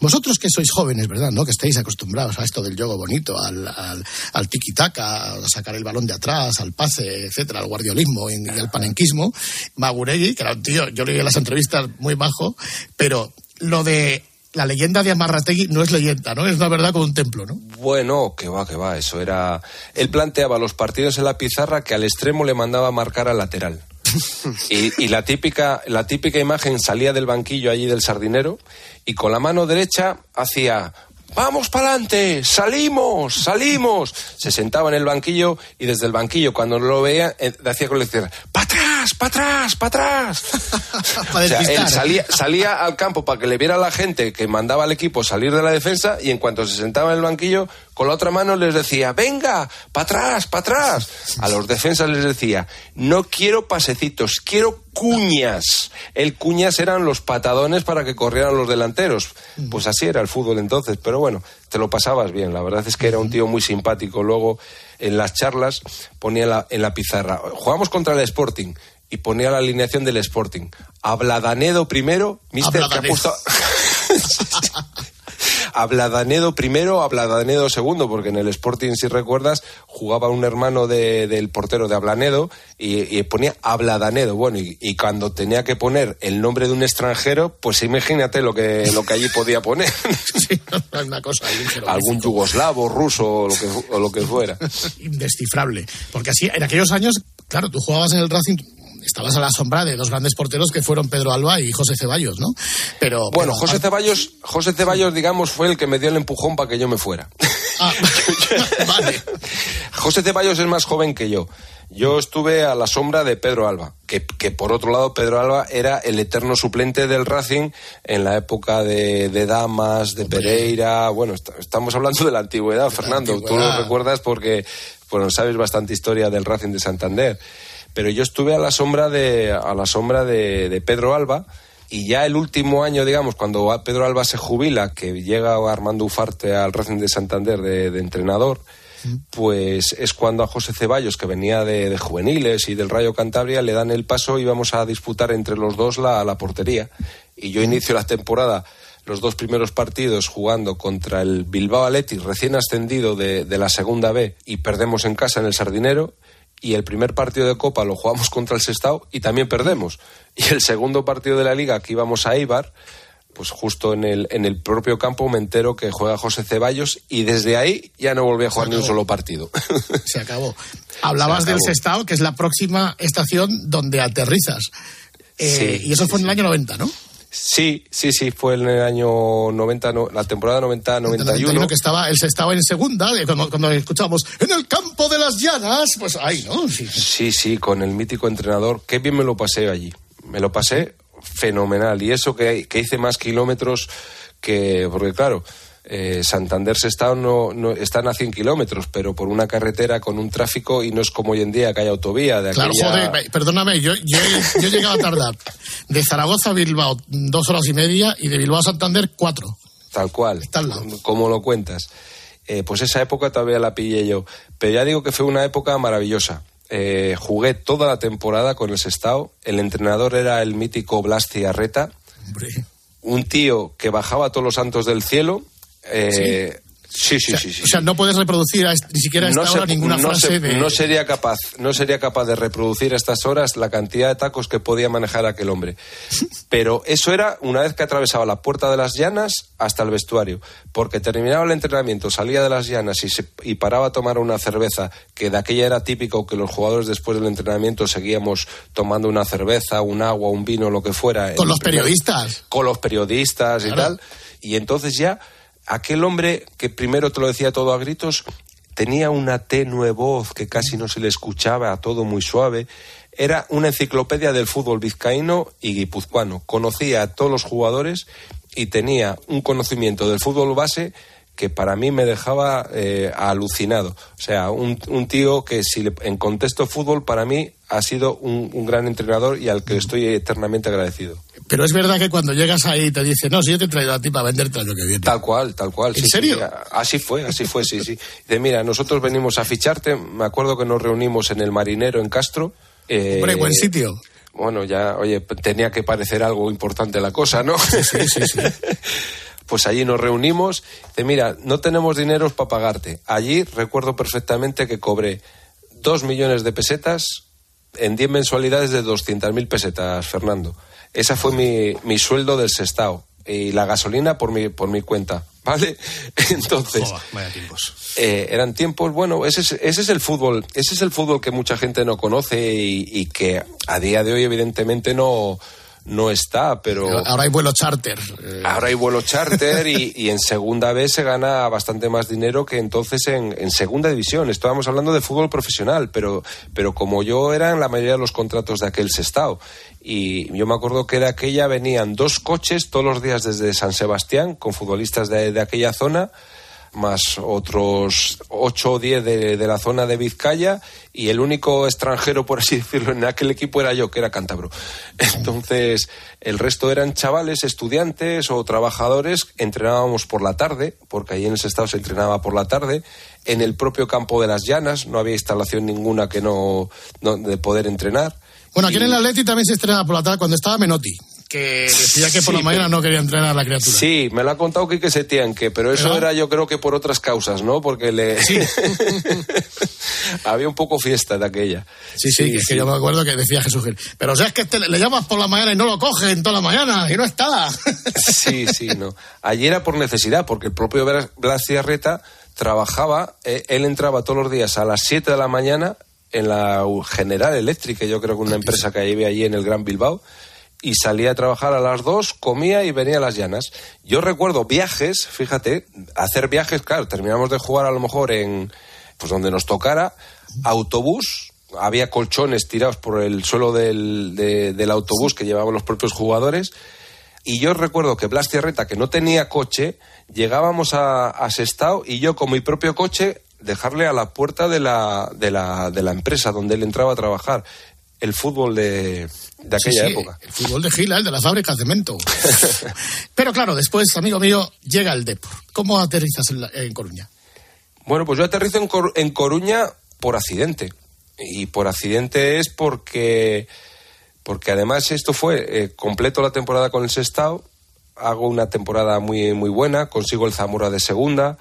Vosotros que sois jóvenes, ¿verdad? ¿No? Que estáis acostumbrados a esto del juego bonito, al, al, al tiki-taka, a sacar el balón de atrás, al pase, etcétera, al guardiolismo y, al panenquismo. Maguregui, que era un tío, yo leí las entrevistas muy bajo, pero lo de la leyenda de Amarrategui no es leyenda, ¿no? Es la verdad como un templo, ¿no? Bueno, que va, que va, eso era... Él planteaba los partidos en la pizarra que al extremo le mandaba marcar al lateral. Y, y la típica la típica imagen salía del banquillo allí del sardinero y con la mano derecha hacía vamos para adelante salimos salimos se sentaba en el banquillo y desde el banquillo cuando lo veía eh, hacía con la izquierda para atrás para atrás para atrás o sea, él salía, salía al campo para que le viera la gente que mandaba al equipo salir de la defensa y en cuanto se sentaba en el banquillo, con la otra mano les decía, venga, para atrás, para atrás. A los defensas les decía, no quiero pasecitos, quiero cuñas. El cuñas eran los patadones para que corrieran los delanteros. Pues así era el fútbol entonces, pero bueno, te lo pasabas bien. La verdad es que era un tío muy simpático. Luego, en las charlas, ponía en la, en la pizarra, jugamos contra el Sporting y ponía la alineación del Sporting. Abladanedo primero, mister que ha Abladanedo. puesto... Abladanedo primero, Abladanedo segundo, porque en el Sporting, si recuerdas, jugaba un hermano de- del portero de Ablanedo y, y ponía Abladanedo. Bueno, y, y cuando tenía que poner el nombre de un extranjero, pues imagínate lo que, lo que allí podía poner. Una cosa Algún yugoslavo, ruso o lo que, o lo que fuera. indescifrable. Porque así, en aquellos años, claro, tú jugabas en el Racing, estabas a la sombra de dos grandes porteros que fueron Pedro Alba y José Ceballos, ¿no? Pero. Bueno, pero- José Ceballos, José Ceballos, digamos, fue el que me dio el empujón para que yo me fuera. Ah, vale. José Ceballos es más joven que yo. Yo estuve a la sombra de Pedro Alba, que, que por otro lado Pedro Alba era el eterno suplente del Racing en la época de, de Damas, de Pereira. Bueno, est- estamos hablando de la antigüedad, Fernando. Tú antigüedad. lo recuerdas porque bueno, sabes bastante historia del Racing de Santander. Pero yo estuve a la sombra de, a la sombra de, de Pedro Alba. Y ya el último año, digamos, cuando Pedro Alba se jubila, que llega Armando Ufarte al Racing de Santander de, de entrenador, pues es cuando a José Ceballos, que venía de, de juveniles y del Rayo Cantabria, le dan el paso y vamos a disputar entre los dos la, la portería. Y yo inicio la temporada, los dos primeros partidos jugando contra el Bilbao Athletic, recién ascendido de, de la segunda B, y perdemos en casa en el Sardinero. Y el primer partido de Copa lo jugamos contra el Sestao y también perdemos. Y el segundo partido de la Liga, que íbamos a Eibar, pues justo en el, en el propio campo me entero que juega José Ceballos y desde ahí ya no volví a jugar ni un solo partido. Se acabó. Hablabas Se del. Sestao, que es la próxima estación donde aterrizas. Eh, Sí, y eso fue en el año 90, ¿no? Sí, sí, sí, fue en el año 90, no- la temporada 90-91. 91, que estaba el Sestao en segunda, cuando, cuando escuchábamos en el campo de las llanas, pues ahí, ¿no? Sí. Sí, sí, con el mítico entrenador. Qué bien me lo pasé allí. Me lo pasé fenomenal. Y eso que, que hice más kilómetros que. Porque, claro, eh, Santander Sestao no, no están a 100 kilómetros, pero por una carretera con un tráfico y no es como hoy en día que hay autovía. De Claro, aquella- joder, ve- perdóname, yo, yo, yo he llegado a tardar de Zaragoza a Bilbao dos horas y media y de Bilbao a Santander cuatro. Tal cual. Como lo cuentas. Eh, pues esa época todavía la pillé yo. Pero ya digo que fue una época maravillosa. Eh, jugué toda la temporada con el Sestao. El entrenador era el mítico Blas Ciarreta. Un tío que bajaba todos los santos del cielo. Eh, sí, sí, o, sea, sí, sí. o sea, no puedes reproducir a ni siquiera a esta No hora se- ninguna no frase se- de... no sería capaz no sería capaz de reproducir a estas horas la cantidad de tacos que podía manejar aquel hombre pero eso era una vez que atravesaba la puerta de las llanas hasta el vestuario porque terminaba el entrenamiento salía de las llanas y, se- y paraba a tomar una cerveza que de aquella era típico que los jugadores después del entrenamiento seguíamos tomando una cerveza un agua un vino lo que fuera Con los primer- periodistas. con los periodistas y Claro. tal. Y entonces ya, aquel hombre que primero te lo decía todo a gritos, tenía una tenue voz que casi no se le escuchaba, todo muy suave. Era una enciclopedia del fútbol vizcaíno y guipuzcoano. Conocía a todos los jugadores y tenía un conocimiento del fútbol base que para mí me dejaba eh, alucinado. O sea, un, tío que si le- en contexto fútbol para mí ha sido un gran entrenador y al que estoy eternamente agradecido. Pero es verdad que cuando llegas ahí te dice, no, si yo te he traído a ti para venderte lo que viene. Tal cual, tal cual. ¿En sí, serio? sí, así fue, así fue, sí, sí. De mira, nosotros venimos a ficharte. Me acuerdo que nos reunimos en el Marinero en Castro. eh, Hombre, buen sitio. Bueno, ya, oye, tenía que parecer algo importante la cosa, ¿no? Sí, sí, sí. pues allí nos reunimos. Dice, mira, no tenemos dineros para pagarte. Allí recuerdo perfectamente que cobré dos millones de pesetas en 10 mensualidades de 200.000 pesetas, Fernando. Esa fue mi, mi sueldo del sestao. Y la gasolina por mi, por mi cuenta, ¿vale? Entonces, Joder, vaya tiempos. eh, eran tiempos, bueno, ese es, ese es el fútbol, ese es el fútbol que mucha gente no conoce y, y que a día de hoy evidentemente no, no está, pero... Ahora hay vuelo charter. eh, Ahora hay vuelo charter y, y en segunda vez se gana bastante más dinero que entonces en, en segunda división. Estábamos hablando de fútbol profesional, pero, pero como yo eran la mayoría de los contratos de aquel sestao. Y yo me acuerdo que de aquella venían dos coches todos los días desde San Sebastián con futbolistas de, de aquella zona más otros ocho o diez de, de la zona de Vizcaya y el único extranjero, por así decirlo, en aquel equipo era yo, que era cántabro. Entonces, el resto eran chavales, estudiantes o trabajadores. Entrenábamos por la tarde, porque ahí en ese estado se entrenaba por la tarde. En el propio campo de las llanas, no había instalación ninguna que no, no- de poder entrenar. Bueno, aquí en el Atleti también se estrena por la tarde cuando estaba Menotti, que decía que por Sí, la mañana no quería entrenar a la criatura. Sí, me lo ha contado Quique Setién, que, pero eso era yo creo que por otras causas, ¿no? Porque le... Había un poco fiesta de aquella. Sí, sí, es que yo me acuerdo que decía Jesús Gil. Pero o sea, es que te- le llamas por la mañana y no lo coge en toda la mañana y no está. Sí, sí, no. Allí era por necesidad, porque el propio Blas- Ciarreta trabajaba, eh, él entraba todos los días a las 7 de la mañana en la General Eléctrica, yo creo que una empresa que había allí en el Gran Bilbao, y salía a trabajar a las 2, comía y venía a las llanas. Yo recuerdo viajes, fíjate, hacer viajes, claro, terminamos de jugar a lo mejor en, pues donde nos tocara, autobús, había colchones tirados por el suelo del, de- del autobús que llevaban los propios jugadores, y yo recuerdo que Blas Tierreta, que no tenía coche, llegábamos a, a Sestao y yo con mi propio coche dejarle a la puerta de la, de la, de la empresa donde él entraba a trabajar el fútbol de, de aquella Sí, sí, época. El fútbol de Gila, el de la fábrica de cemento. Pero claro, después, amigo mío, llega el Depor. ¿Cómo aterrizas en, la- en Coruña? Bueno, pues yo aterrizo en, Cor- en Coruña por accidente. Y por accidente es porque, porque además esto fue, eh, completo la temporada con el Sestao, hago una temporada muy, muy buena, consigo el Zamora de segunda,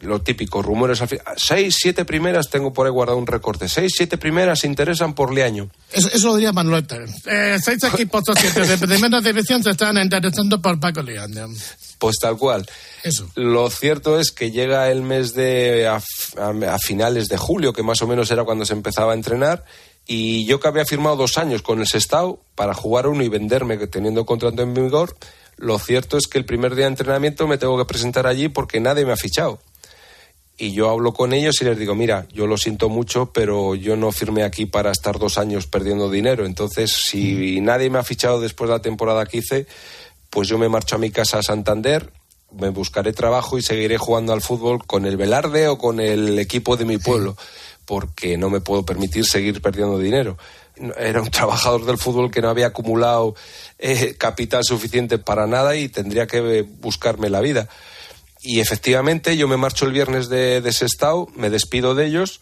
lo típico, rumores al fin. Seis, siete primeras, tengo por ahí guardado un recorte. Seis, siete primeras se interesan por Liaño. Eso, eso lo diría Manuelita. Eh, seis equipos socios de primera división se están interesando por Paco León. Pues tal cual. Eso. Lo cierto es que llega el mes de. A, a- a finales de julio, que más o menos era cuando se empezaba a entrenar. Y yo que había firmado dos años con el Sestao para jugar uno y venderme, teniendo contrato en vigor, lo cierto es que el primer día de entrenamiento me tengo que presentar allí porque nadie me ha fichado. Y yo hablo con ellos y les digo, mira, yo lo siento mucho, pero yo no firmé aquí para estar dos años perdiendo dinero. Entonces, si nadie me ha fichado después de la temporada que hice, pues yo me marcho a mi casa a Santander, me buscaré trabajo y seguiré jugando al fútbol con el Velarde o con el equipo de mi pueblo, porque no me puedo permitir seguir perdiendo dinero. Era un trabajador del fútbol que no había acumulado eh, capital suficiente para nada y tendría que buscarme la vida. Y efectivamente yo me marcho el viernes de, de Sestao, me despido de ellos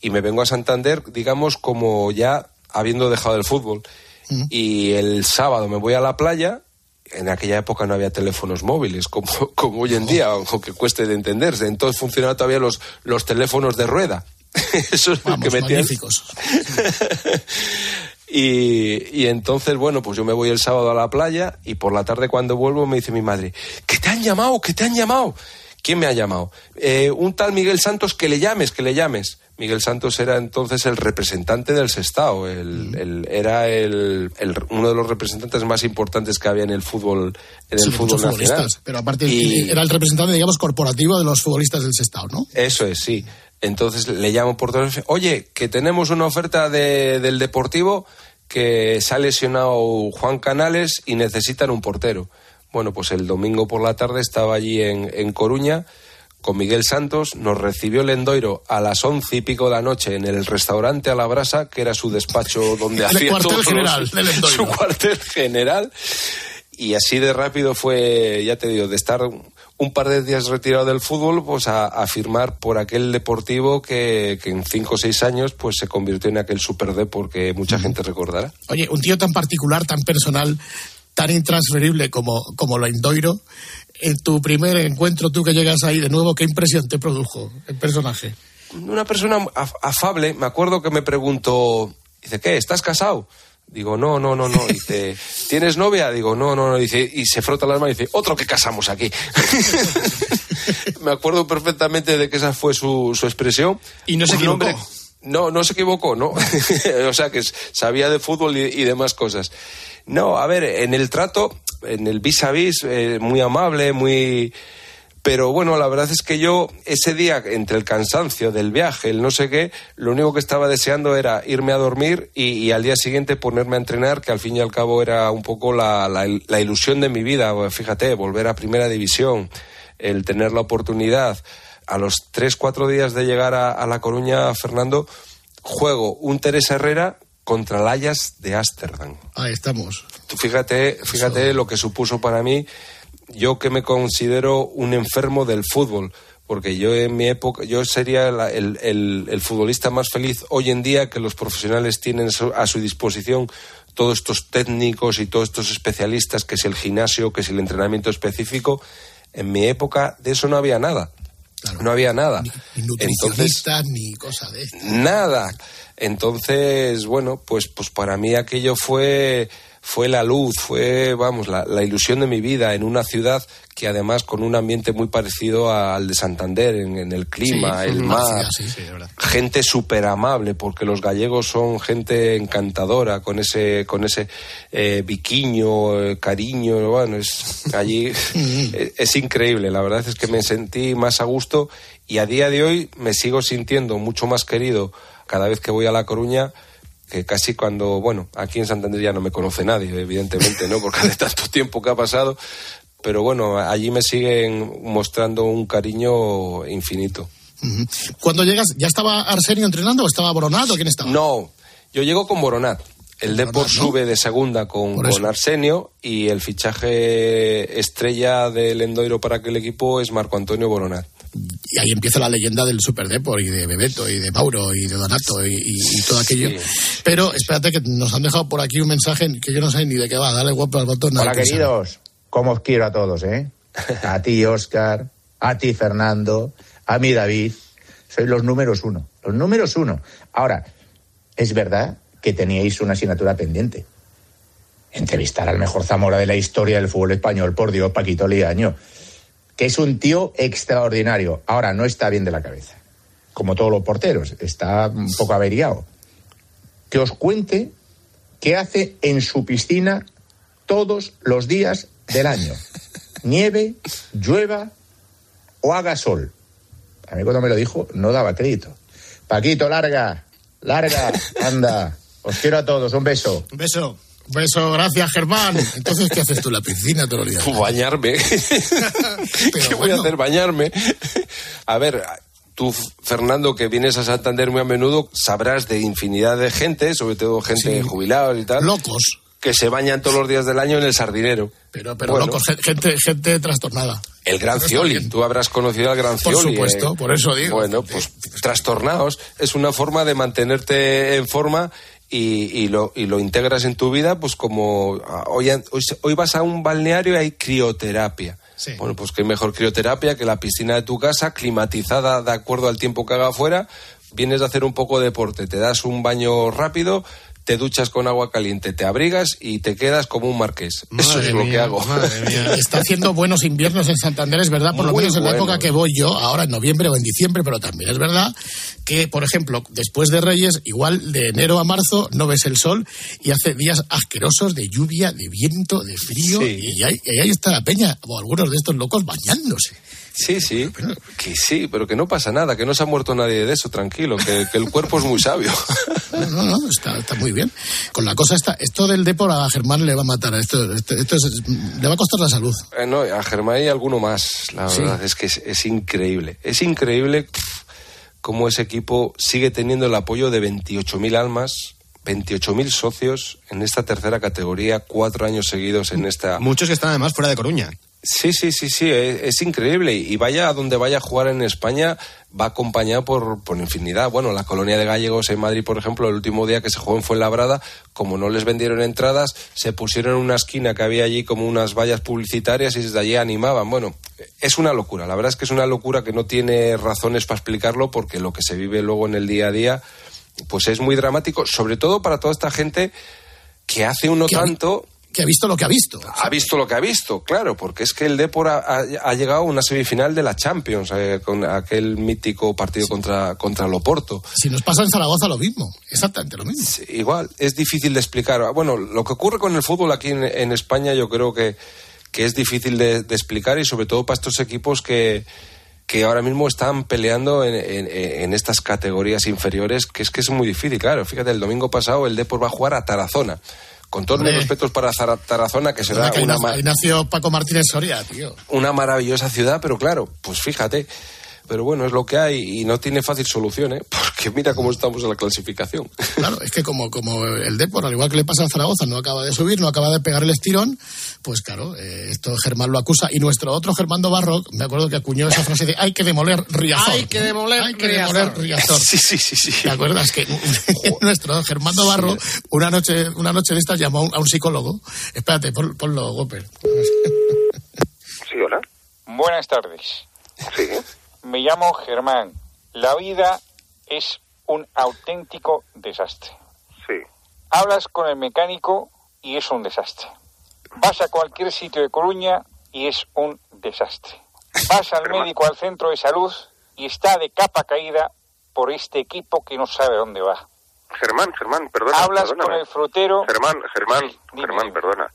y me vengo a Santander, digamos, como ya habiendo dejado el fútbol. Y el sábado me voy a la playa. En aquella época no había teléfonos móviles como, como hoy en día, aunque cueste de entenderse. Entonces funcionaban todavía los, los teléfonos de rueda. Eso es lo que metían. Y, y entonces, bueno, pues yo me voy el sábado a la playa y por la tarde cuando vuelvo me dice mi madre, que te han llamado, que te han llamado. ¿Quién me ha llamado? "Eh, un tal Miguel Santos, que le llames, que le llames. Miguel Santos era entonces el representante del Sestao, el, el- era el, uno de los representantes más importantes que había en el fútbol, en Sí, el fútbol nacional. Pero aparte Y- era el representante, digamos, corporativo de los futbolistas del Sestao, ¿no? eso es, sí. Entonces le llamo por teléfono. Oye, que tenemos una oferta de- del Deportivo que se ha lesionado Juan Canales y necesitan un portero. Bueno, pues el domingo por la tarde estaba allí en, en Coruña con Miguel Santos. Nos recibió el Endoiro a las once y pico de la noche en el restaurante a la brasa, que era su despacho donde El hacía cuartel todos los- general su cuartel general. Y así de rápido fue, ya te digo, de estar un par de días retirado del fútbol, pues a, a firmar por aquel deportivo que, que en cinco o seis años pues se convirtió en aquel super porque mucha gente recordará. Oye, un tío tan particular, tan personal, tan intransferible como, como lo Indoiro, en tu primer encuentro, tú que llegas ahí de nuevo, ¿qué impresión te produjo el personaje? Una persona af- afable, me acuerdo que me preguntó, dice, ¿qué? ¿Estás casado? Digo, no, no, no, no. Dice, ¿tienes novia? Digo, no, no, no. Dice, y se frota las manos y dice, otro que casamos aquí. me acuerdo perfectamente de que esa fue su, su expresión. Y no se Un equivocó. hombre- no, no se equivocó, ¿no? o sea, que sabía de fútbol y, y demás cosas. No, a ver, en el trato, en el vis a vis, eh, muy amable, muy... Pero bueno, la verdad es que yo ese día, entre el cansancio del viaje, el no sé qué, lo único que estaba deseando era irme a dormir y, y al día siguiente ponerme a entrenar, que al fin y al cabo era un poco la, la- la ilusión de mi vida. Fíjate, volver a primera división, el tener la oportunidad. A los tres, cuatro días de llegar a, a La Coruña, Fernando, juego un Teresa Herrera contra Layas de Ámsterdam. Ahí estamos. Tú fíjate, fíjate lo que supuso para mí, yo que me considero un enfermo del fútbol, porque yo en mi época, yo sería la- el, el- el futbolista más feliz hoy en día que los profesionales tienen a su disposición todos estos técnicos y todos estos especialistas, que es el gimnasio, que es el entrenamiento específico. En mi época de eso no había nada. No había nada. Ni Entonces, nutricionistas ni cosa de nada. Entonces, bueno, pues, pues para mí aquello fue, fue la luz, fue, vamos, la, la ilusión de mi vida en una ciudad que además con un ambiente muy parecido al de Santander, en, en el clima, Sí, el mar, sí, sí, gente súper amable, porque los gallegos son gente encantadora, con ese, con ese eh, biquiño, eh, cariño, bueno, es allí es, es increíble, la verdad es que me sentí más a gusto y a día de hoy me sigo sintiendo mucho más querido cada vez que voy a La Coruña que casi cuando, bueno, aquí en Santander ya no me conoce nadie, evidentemente, ¿no? Porque de tanto tiempo que ha pasado, pero bueno, allí me siguen mostrando un cariño infinito. Cuando llegas, ¿ya estaba Arsenio entrenando o estaba Boronat o quién estaba? No, yo llego con Boronat. El Depor sube de segunda con, con Arsenio y el fichaje estrella del Endoiro para aquel equipo es Marco Antonio Boronat. Y ahí empieza la leyenda del Super Depor y de Bebeto y de Mauro y de Donato y, y- y todo aquello. Pero espérate que nos han dejado por aquí un mensaje que yo no sé ni de qué va. Dale guapo al botón. a Hola queridos, ¿cómo os quiero a todos, eh? A ti, Oscar, a ti, Fernando, a mí, David. Sois los números uno, los números uno. Ahora, es verdad que teníais una asignatura pendiente. Entrevistar al mejor Zamora de la historia del fútbol español, por Dios, Paquito Liaño, que es un tío extraordinario. Ahora, no está bien de la cabeza, como todos los porteros, está un poco averiado. Que os cuente qué hace en su piscina todos los días del año. Nieve, llueva o haga sol. A mí cuando me lo dijo no daba crédito. Paquito, larga, larga, anda. Os quiero a todos, un beso. Un beso. Beso, gracias Germán. Entonces, ¿qué haces tú en la piscina todos los días? Bañarme. ¿Qué voy a hacer? Bañarme. A ver, tú, Fernando, que vienes a Santander muy a menudo, sabrás de infinidad de gente, sobre todo gente jubilados y tal. Locos. Que se bañan todos los días del año en el sardinero. Pero, pero Bueno, locos, gen- gente, gente trastornada. El Gran Pero Cioli, tú habrás conocido al Gran Por Cioli. supuesto, eh. por eso digo. Bueno, pues trastornados. Es una forma de mantenerte en forma y, y lo, y lo integras en tu vida, pues como ah, hoy, hoy, hoy vas a un balneario y hay crioterapia. Sí. Bueno, pues qué mejor crioterapia que la piscina de tu casa, climatizada de acuerdo al tiempo que haga afuera. Vienes a hacer un poco de deporte, te das un baño rápido, te duchas con agua caliente, te abrigas y te quedas como un marqués. Eso es lo que hago. Está haciendo buenos inviernos en Santander, es verdad, por lo menos en la época que voy yo, ahora en noviembre o en diciembre, pero también es verdad que, por ejemplo, después de Reyes, igual de enero a marzo no ves el sol y hace días asquerosos de lluvia, de viento, de frío, Sí. y, ahí, y ahí está la peña, o algunos de estos locos bañándose. Sí, sí, que sí, pero que no pasa nada, que no se ha muerto nadie de eso, tranquilo, que, que el cuerpo es muy sabio. No, no, no, está, está muy bien. Con la cosa está, esto del Depor a Germán le va a matar, esto, esto, esto es- le va a costar la salud. Eh, no, a Germán y alguno más, la Sí. verdad, es que es, es increíble. Es increíble cómo ese equipo sigue teniendo el apoyo de 28.000 almas, 28.000 socios en esta tercera categoría, cuatro años seguidos en esta... Muchos que están además fuera de Coruña. Sí, sí, sí, sí, es, es increíble. Y vaya a donde vaya a jugar en España, va acompañado por, por infinidad. Bueno, la colonia de gallegos en Madrid, por ejemplo, el último día que se jugó en Fuenlabrada, como no les vendieron entradas, se pusieron en una esquina que había allí como unas vallas publicitarias y desde allí animaban. Bueno, es una locura. La verdad es que es una locura que no tiene razones para explicarlo porque lo que se vive luego en el día a día, pues es muy dramático, sobre todo para toda esta gente que hace uno tanto Que ha visto lo que ha visto. ha visto lo que ha visto, claro, porque es que el Depor ha, ha- ha llegado a una semifinal de la Champions eh, con aquel mítico partido contra, contra el Oporto. Si nos pasa en Zaragoza lo mismo, exactamente lo mismo. Sí, Igual, es difícil de explicar. Bueno, lo que ocurre con el fútbol aquí en, en España yo creo que, que es difícil de, de explicar y sobre todo para estos equipos que, que ahora mismo están peleando en, en- en estas categorías inferiores, que es que es muy difícil. Claro, fíjate, el domingo pasado el Depor va a jugar a Tarazona. Con todos mis respetos para Tarazona, que será una, ahí nació Paco Martínez Soria, tío. una maravillosa ciudad, pero claro, pues fíjate, pero bueno, es lo que hay y no tiene fácil solución, ¿eh? Porque mira cómo estamos en la clasificación. Claro, es que como, como el Depor, al igual que le pasa a Zaragoza, no acaba de subir, no acaba de pegar el estirón, pues claro, eh, esto Germán lo acusa. Y nuestro otro Germando Barro, me acuerdo que acuñó esa frase de hay que demoler Riazor. Hay que demoler Hay que Riazor. demoler Riazor. Sí, sí, sí, sí. ¿Te acuerdas que nuestro Germando Barro una noche una noche de estas llamó a un, a un psicólogo? Espérate, pon- ponlo, Goper. Sí, hola. Buenas tardes. Sí. Me llamo Germán. La vida es un auténtico desastre. Sí. Hablas con el mecánico y es un desastre. Vas a cualquier sitio de Coruña y es un desastre. Vas al médico al centro de salud y está de capa caída por este equipo que no sabe dónde va. Germán, Germán, perdona. Hablas perdóname. con el frutero. Germán, Germán, Germán, perdona.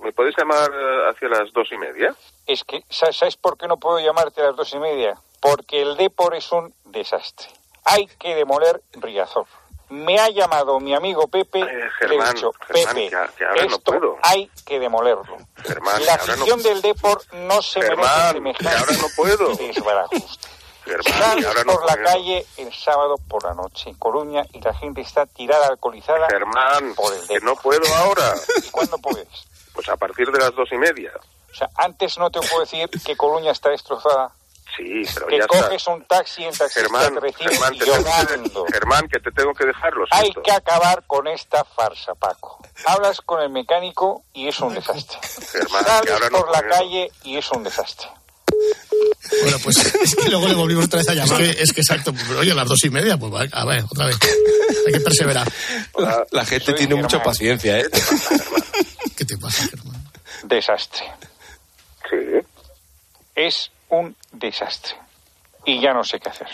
¿Me podéis llamar eh, hacia las dos y media? Es que, ¿sa- ¿sabes por qué no puedo llamarte a las dos y media? Porque el Depor es un desastre. Hay que demoler Riazor. Me ha llamado mi amigo Pepe, le he dicho, Germán, Pepe, ahora no esto puedo. hay que demolerlo. Germán, La no- afición del Depor no se merece semejante ahora no puedo. desbarajuste. Germán, que Sales ahora no por la puedo. calle el sábado por la noche en Coruña y la gente está tirada alcoholizada Germán, por el que no puedo ahora. ¿Y cuándo puedes? Pues a partir de las dos y media. O sea, antes no te puedo decir que Coruña está destrozada. Sí, pero que ya está. coges un taxi y el taxista Germán, te recibe Germán, llorando. que, Germán, que te tengo que dejar, lo Hay que acabar con esta farsa, Paco. Hablas con el mecánico y es un desastre. Germán, que Sales no por la calle y es un desastre. Bueno, pues es que luego le volvimos otra vez a llamar. Es que, es que exacto, oye, a las dos y media, pues va, a ver, otra vez. Hay que perseverar. La, la gente tiene mucha paciencia, ¿eh? ¿Qué te pasa, Germán? Desastre. Sí. Es un desastre. Y ya no sé qué hacer.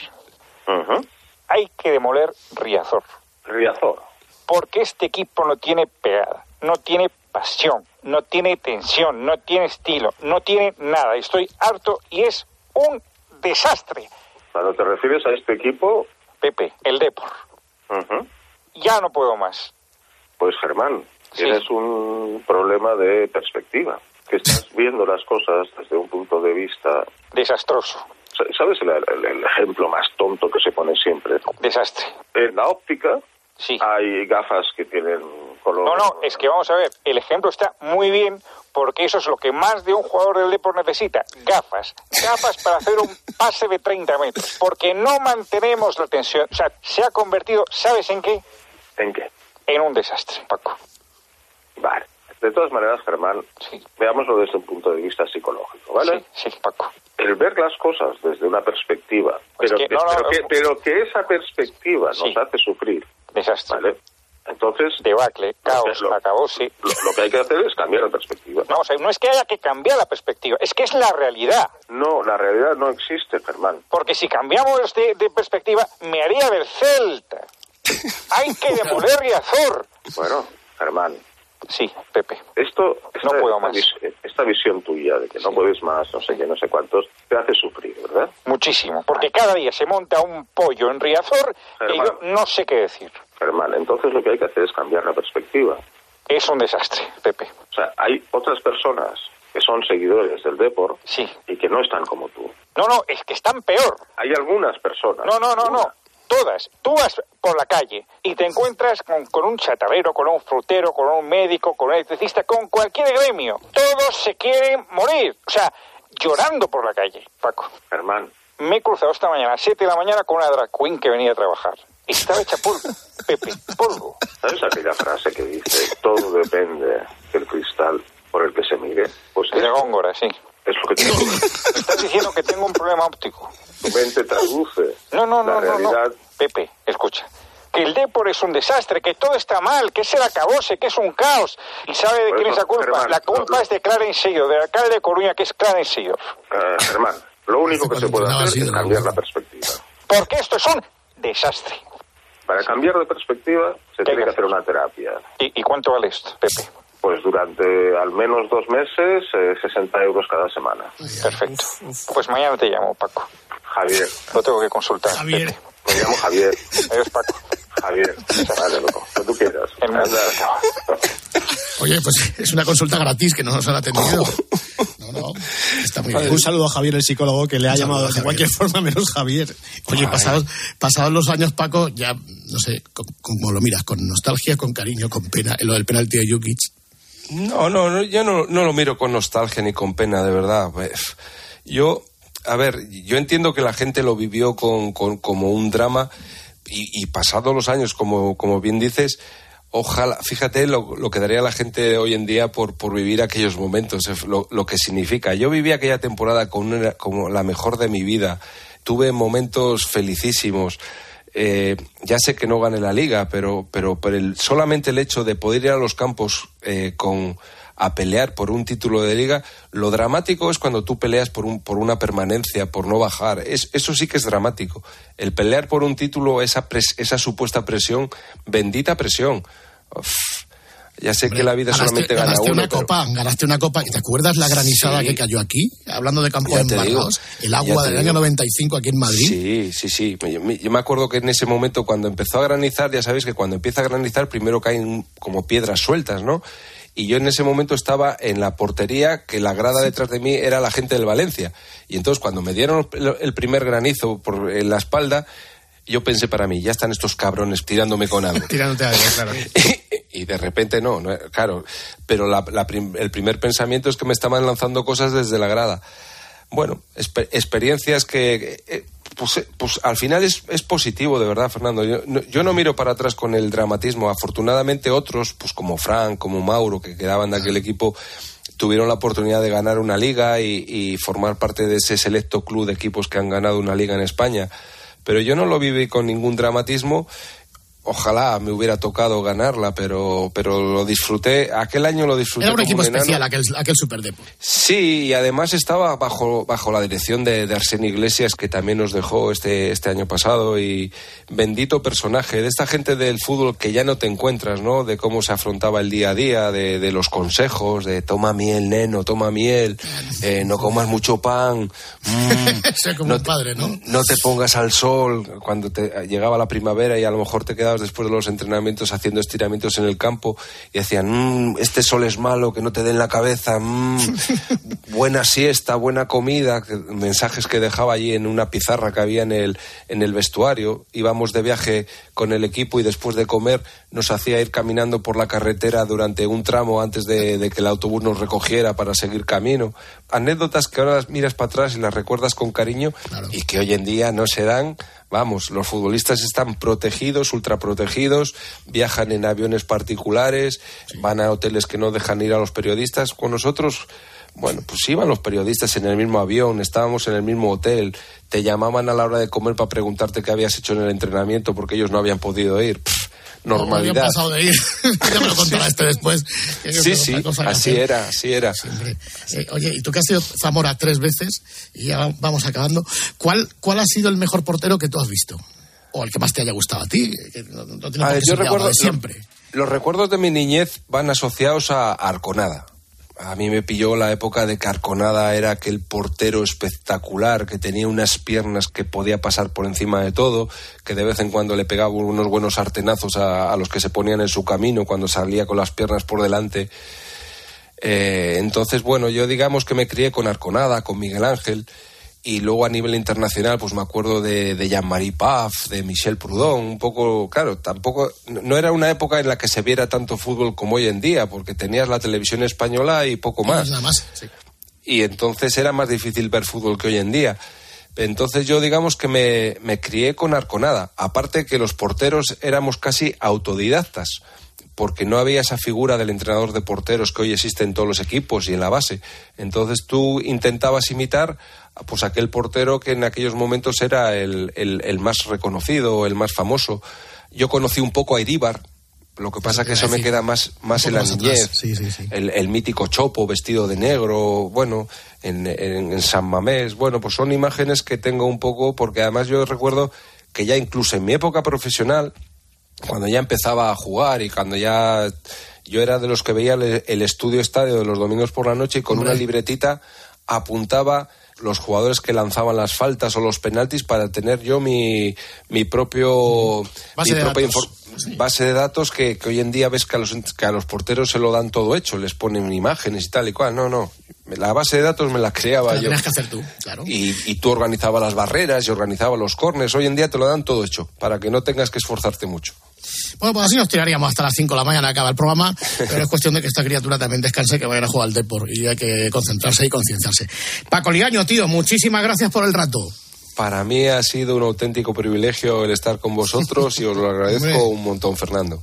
Hay que demoler Riazor. Riazor. Porque este equipo no tiene pegada, no tiene pasión, no tiene tensión, no tiene estilo, no tiene nada. Estoy harto y es un desastre. Cuando te refieres a este equipo, Pepe, el Depor. Ya no puedo más. pues Germán, tienes un problema de perspectiva. Que estás viendo las cosas desde un punto de vista... Desastroso. Sa- ¿Sabes el, el- el ejemplo más tonto que se pone siempre? Desastre. En la óptica hay gafas que tienen color... No, no, es que vamos a ver, el ejemplo está muy bien porque eso es lo que más de un jugador del Depor necesita, gafas. Gafas para hacer un pase de 30 metros, porque no mantenemos la tensión. O sea, se ha convertido, ¿sabes en qué? ¿En qué? En un desastre, Paco. Vale. De todas maneras, Germán, veámoslo desde un punto de vista psicológico, ¿vale? Sí, Paco. El ver las cosas desde una perspectiva, pero, que- que, no, no, pero no. que, pero que esa perspectiva nos hace sufrir. Desastre. ¿Vale? Entonces... Debacle, caos, acabó, sí. Lo, lo que hay que hacer es cambiar la perspectiva. No, o sea, no es que haya que cambiar la perspectiva, es que es la realidad. No, la realidad no existe, Germán. Porque si cambiamos de, de perspectiva, me haría del Celta. Hay que demoler Riazor. Bueno, Germán. Sí, Pepe. Esto, esta, No puedo más. esta visión tuya de que no puedes más, no sé qué, no sé cuántos, te hace sufrir, ¿verdad? Muchísimo, porque cada día se monta un pollo en Riazor que yo no sé qué decir. Germán, entonces lo que hay que hacer es cambiar la perspectiva. Es un desastre, Pepe. O sea, hay otras personas que son seguidores del Depor Sí. y que no están como tú. No, no, es que están peor. Hay algunas personas. No, no, no, no. Todas. Tú vas por la calle y te encuentras con, con un chatarrero, con un frutero, con un médico, con un electricista, con cualquier gremio. Todos se quieren morir. O sea, llorando por la calle, Paco. Germán. Me he cruzado esta mañana a 7 de la mañana con una drag queen que venía a trabajar. Estaba hecha polvo. Pepe, polvo. ¿Sabes aquella frase que dice, todo depende del cristal por el que se mire? Pues De Góngora, sí. Es lo que te digo. Estás diciendo que tengo un problema óptico. Tu mente traduce No, no, no, la no, no. Pepe, escucha. Que el Depor es un desastre, que todo está mal, que es el acabose, que es un caos. ¿Y sabe de Por quién es la culpa? Germán, la culpa no, es de Clarence del alcalde de Coruña, que es Clarence Seyo. Eh, Germán, lo único que se puede hacer es cambiar la perspectiva. Porque esto es un desastre. Para cambiar de perspectiva se tiene que hacer una terapia. ¿Y, y cuánto vale esto, Pepe? Pues durante al menos dos meses, eh, 60 euros cada semana. Perfecto. Pues mañana te llamo, Paco. Javier. Lo tengo que consultar. Javier. Pepe. Me llamo Javier. Adiós, Paco. Javier. Vale, loco. Lo que tú quieras. Oye, pues es una consulta gratis que no nos han atendido. No, Está muy bien. Un saludo a Javier, el psicólogo, que le ha llamado de cualquier forma menos Javier. Oye, pasados, pasados los años, Paco, ya, no sé, co- como lo miras, con nostalgia, con cariño, con pena, lo del penalti de Jukic. No, no, no, yo no, lo miro con nostalgia ni con pena, de verdad. Pues, Yo, a ver, yo entiendo que la gente lo vivió con, como un drama y, pasados los años, como, como bien dices, ojalá, fíjate lo, lo que daría la gente hoy en día por, por vivir aquellos momentos, lo que significa. Yo viví aquella temporada con una- como la mejor de mi vida, tuve momentos felicísimos. Eh, ya sé que no gane la liga, pero, pero, pero el- solamente el hecho de poder ir a los campos eh, con, a pelear por un título de liga, lo dramático es cuando tú peleas por, un, por una permanencia, por no bajar. Es, eso sí que es dramático. El pelear por un título, esa, pres- esa supuesta presión, bendita presión. Ya sé que la vida solamente gana ganaste uno. una pero- copa, ganaste una copa. ¿Y te acuerdas la granizada Sí. que cayó aquí? Hablando de campos embargados. El agua del digo. año 95 aquí en Madrid. Sí, sí, sí. Yo, me- acuerdo que en ese momento, cuando empezó a granizar, ya sabéis que cuando empieza a granizar, primero caen como piedras sueltas, ¿no? Y yo en ese momento estaba en la portería, que la grada detrás de mí era la gente del Valencia. Y entonces, cuando me dieron el primer granizo por en la espalda, yo pensé para mí, ya están estos cabrones tirándome con algo. Tirándote algo, claro. y de repente no, no, claro. Pero la- la el primer pensamiento es que me estaban lanzando cosas desde la grada. Bueno, experiencias que, eh, pues, eh, pues al final es, es positivo, de verdad, Fernando. Yo no, yo no miro para atrás con el dramatismo. Afortunadamente otros, pues como Frank, como Mauro, que quedaban de aquel equipo, tuvieron la oportunidad de ganar una liga y, y formar parte de ese selecto club de equipos que han ganado una liga en España. Pero yo no lo viví con ningún dramatismo. Ojalá me hubiera tocado ganarla, pero, pero lo disfruté. Aquel año lo disfruté. Era un equipo enano. especial aquel, aquel Superdepo. Sí, y además estaba bajo, bajo la dirección de, de Iglesias, que también nos dejó este, este año pasado, y bendito personaje de esta gente del fútbol que ya no te encuentras, ¿no? De cómo se afrontaba el día a día, de, de los consejos, de toma miel, neno, toma miel, eh, no comas mucho pan, mm, como no un te- padre, ¿no? no te pongas al sol cuando te llegaba la primavera y a lo mejor te después de los entrenamientos haciendo estiramientos en el campo y decían, "Mm, este sol es malo, que no te den la cabeza, mm, buena siesta, buena comida, mensajes que dejaba allí en una pizarra que había en el, en el vestuario. Íbamos de viaje con el equipo y después de comer nos hacía ir caminando por la carretera durante un tramo antes de, de que el autobús nos recogiera para seguir camino. Anécdotas que ahora las miras para atrás y las recuerdas con cariño y que hoy en día no se dan. Vamos, los futbolistas están protegidos, ultraprotegidos, viajan en aviones particulares, van a hoteles que no dejan ir a los periodistas. Con nosotros, bueno, pues iban los periodistas en el mismo avión, estábamos en el mismo hotel, te llamaban a la hora de comer para preguntarte qué habías hecho en el entrenamiento porque ellos no habían podido ir. No, normalidad. pasado de ir. ya me lo contará este después. Sí, sí, así hacer. era, así era. Eh, oye, y tú que has sido Zamora tres veces, y ya vamos acabando, ¿cuál, ¿cuál ha sido el mejor portero que tú has visto? O el que más te haya gustado a ti, que no, no A ver, yo recuerdo siempre. Los recuerdos de mi niñez van asociados a Arconada. A mí me pilló la época de que Arconada era aquel portero espectacular que tenía unas piernas que podía pasar por encima de todo, que de vez en cuando le pegaba unos buenos artenazos a, a los que se ponían en su camino cuando salía con las piernas por delante. Eh, entonces, bueno, yo digamos que me crié con Arconada, con Miguel Ángel, y luego a nivel internacional, pues me acuerdo de, de Jean-Marie Paf, de Michel Proudhon, un poco, claro, tampoco, no era una época en la que se viera tanto fútbol como hoy en día, porque tenías la televisión española y poco más. Nada más, sí. Y entonces era más difícil ver fútbol que hoy en día. Entonces yo digamos que me, me crié con Arconada. Aparte que los porteros éramos casi autodidactas, porque no había esa figura del entrenador de porteros que hoy existe en todos los equipos y en la base. Entonces tú intentabas imitar pues aquel portero que en aquellos momentos era el, el- el más reconocido, el más famoso. Yo conocí un poco a Iríbar, lo que pasa que eso me queda más, más en la niñez Sí, sí, sí. el, el mítico Chopo vestido de negro, bueno, en, en- en San Mamés, bueno, pues son imágenes que tengo un poco, porque además yo recuerdo que ya incluso en mi época profesional, cuando ya empezaba a jugar y cuando ya yo era de los que veía el, el estudio estadio de los domingos por la noche y con una libretita apuntaba los jugadores que lanzaban las faltas o los penaltis para tener yo mi, mi propio Base mi de propia datos. base de datos que, que hoy en día ves que a, los, que a los porteros se lo dan todo hecho, les ponen imágenes y tal y cual. No, no. La base de datos me la creaba la yo. tenías que hacer tú, claro. Y, y tú organizabas las barreras y organizabas los corners. Hoy en día te lo dan todo hecho, para que no tengas que esforzarte mucho. Bueno, pues así nos tiraríamos hasta las 5 de la mañana, acaba el programa, pero es cuestión de que esta criatura también descanse, que vayan a jugar al Depor y hay que concentrarse y concienciarse. Paco Liaño, tío, muchísimas gracias por el rato. Para mí ha sido un auténtico privilegio el estar con vosotros y os lo agradezco un montón, Fernando.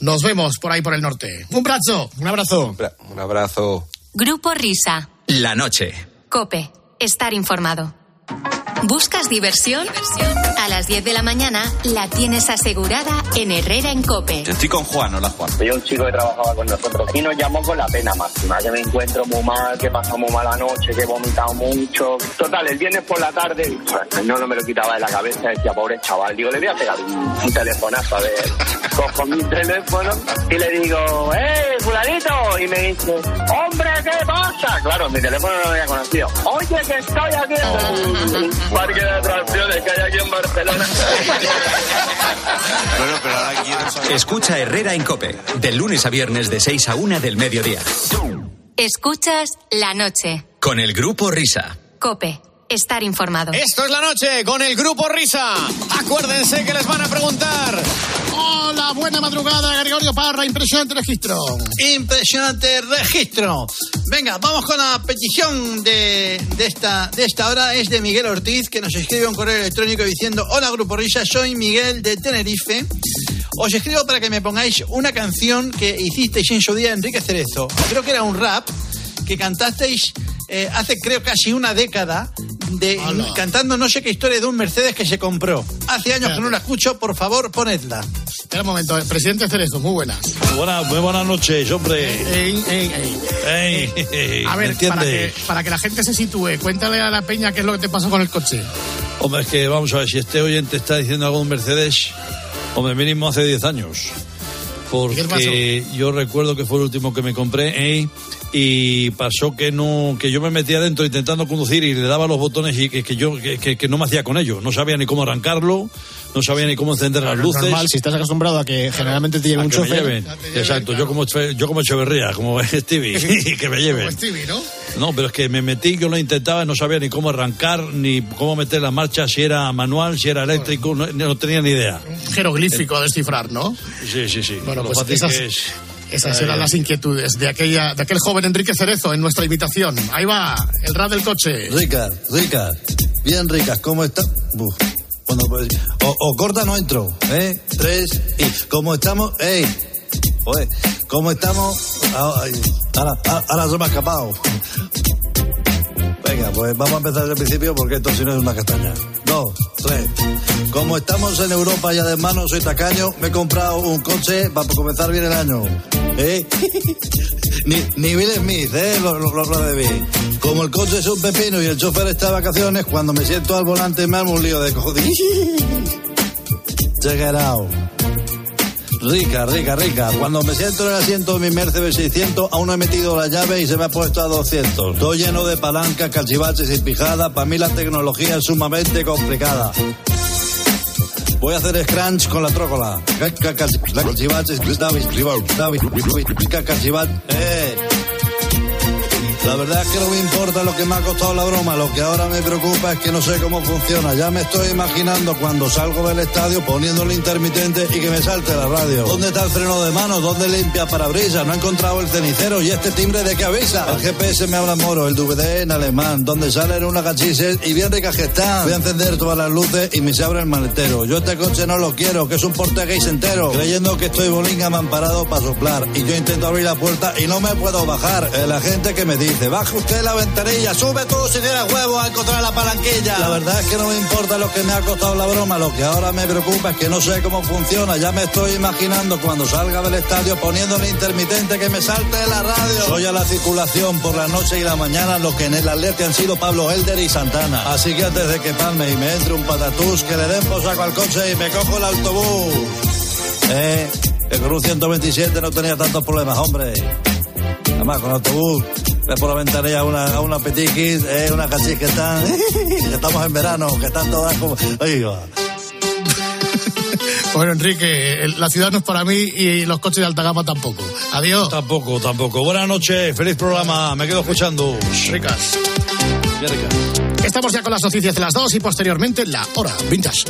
Nos vemos por ahí por el norte. Un abrazo, un abrazo. Un abrazo. Grupo Risa. La noche. Cope. Estar informado. ¿Buscas diversión? A las 10 de la mañana la tienes asegurada en Herrera en Cope. Estoy con Juan, hola Juan. Soy un chico que trabajaba con nosotros y nos llamó con la pena máxima, que me encuentro muy mal, que pasamos muy mala noche, que he vomitado mucho. Total, el viernes por la tarde, pues, no, no me lo quitaba de la cabeza, decía, pobre chaval, digo, le voy a pegar un, un telefonazo, a ver. Cojo mi teléfono y le digo, ¡eh, fulanito! Y me dice, ¡hombre, qué pasa! Claro, mi teléfono no lo había conocido. Oye, que estoy aquí en un parque de atracciones que hay aquí en Barcelona. Bueno, pero ahora quiero saber... Escucha Herrera en Cope, de lunes a viernes de 6 a 1 del mediodía. Escuchas la noche. Con el grupo Risa. Cope. Estar informado. Esto es la noche con el grupo Risa. Acuérdense que les van a preguntar. Hola, buena madrugada, Gregorio Parra, impresionante registro. Impresionante registro. Venga, vamos con la petición de, de esta, de esta hora. Es de Miguel Ortiz, que nos escribe un correo electrónico diciendo: Hola, Grupo Risa, soy Miguel de Tenerife. Os escribo para que me pongáis una canción que hicisteis en su día Enrique Cerezo. Creo que era un rap que cantasteis eh, hace, creo, casi una década. De, cantando no sé qué historia de un Mercedes que se compró. Hace años que no la escucho, por favor, ponedla. Espera un momento, eh, presidente Cerezo, muy buenas. Buenas, muy buenas noches, hombre. Ey, ey, ey. Ey, A ¿me ver, para que, para que la gente se sitúe, cuéntale a la peña qué es lo que te pasó con el coche. Hombre, es que vamos a ver, si este oyente está diciendo algo de un Mercedes, hombre, mínimo hace 10 años. Porque yo recuerdo que fue el último que me compré ¿eh? y pasó que no que yo me metía dentro intentando conducir y le daba los botones y que, que yo que, que- no me hacía con ello. No sabía ni cómo arrancarlo, no sabía ni cómo encender las luces. normal, si estás acostumbrado a que generalmente te lleve A un que me chofer. lleven. Exacto, yo como yo como Echeverría, como Stevie, que me lleven. Como Stevie, ¿no? No, pero es que me metí, yo lo intentaba, no sabía ni cómo arrancar, ni cómo meter la marcha, si era manual, si era eléctrico, no, no tenía ni idea. Jeroglífico a descifrar, ¿no? Sí, sí, sí. Bueno, Lo pues esas, es. esas Ay, eran las inquietudes de aquella, de aquel joven Enrique Cerezo en nuestra invitación. Ahí va, el rap del coche. Ricas, ricas, bien ricas, ¿cómo está? Buf. Pues, o, corta no entro, ¿eh? Tres, y ¿cómo estamos? ¡Ey! Oye, ¿cómo estamos? Ah, Ahora, ahora, ahora se me ha escapado. Venga, pues vamos a empezar desde el principio porque esto si no es una castaña. Dos, tres. Como estamos en Europa y además no soy tacaño, me he comprado un coche para comenzar bien el año. ¿Eh? Ni, ni Bill Smith, ¿eh? Lo, lo, lo- lo. Como el coche es un pepino y el chofer está de vacaciones, cuando me siento al volante me armo un lío de cojones. Check it out. Rica, rica, rica. Cuando me siento en el asiento de mi Mercedes 600, aún no he metido la llave y se me ha puesto a 200. Todo lleno de palancas, cachivaches y pijadas. Para mí la tecnología es sumamente complicada. Voy a hacer scrunch con la trócola. Ca- ca- ca- la cachivaches, David, David, David. Eh. La verdad es que no me importa lo que me ha costado la broma, lo que ahora me preocupa es que no sé cómo funciona. Ya me estoy imaginando cuando salgo del estadio poniéndole intermitente y que me salte la radio. ¿Dónde está el freno de mano? ¿Dónde limpia parabrisas? No he encontrado el cenicero y este timbre de qué avisa. El GPS me habla moro, el DVD en alemán, donde salen unas gachises y bien ricas que. Voy a encender todas las luces y me se abre el maletero. Yo este coche no lo quiero, que es un portugués entero. Creyendo que estoy bolinga me han parado para soplar y yo intento abrir la puerta y no me puedo bajar. El agente que me dice, baje usted la ventanilla, sube todo si tiene huevos a encontrar la palanquilla. La verdad es que no me importa lo que me ha costado la broma, lo que ahora me preocupa es que no sé cómo funciona. Ya me estoy imaginando cuando salga del estadio poniéndole intermitente que me salte de la radio. Soy a la circulación por la noche y la mañana, lo que en el alerta han sido Pablo Helder y Santana. Así que antes de que palme y me entre un patatús, que le den por saco al coche y me cojo el autobús. Eh, con un 127 no tenía tantos problemas, hombre. Además, con el autobús Ve por la ventanilla a una, a una petiquis, eh, una cachis que están, que estamos en verano, que están todas como... Ahí va. Bueno, Enrique, la ciudad no es para mí y los coches de alta gama tampoco. Adiós. Tampoco, tampoco. Buenas noches, feliz programa, me quedo escuchando. Ricas. Qué ricas. Estamos ya con las noticias de las dos y posteriormente la hora vintage.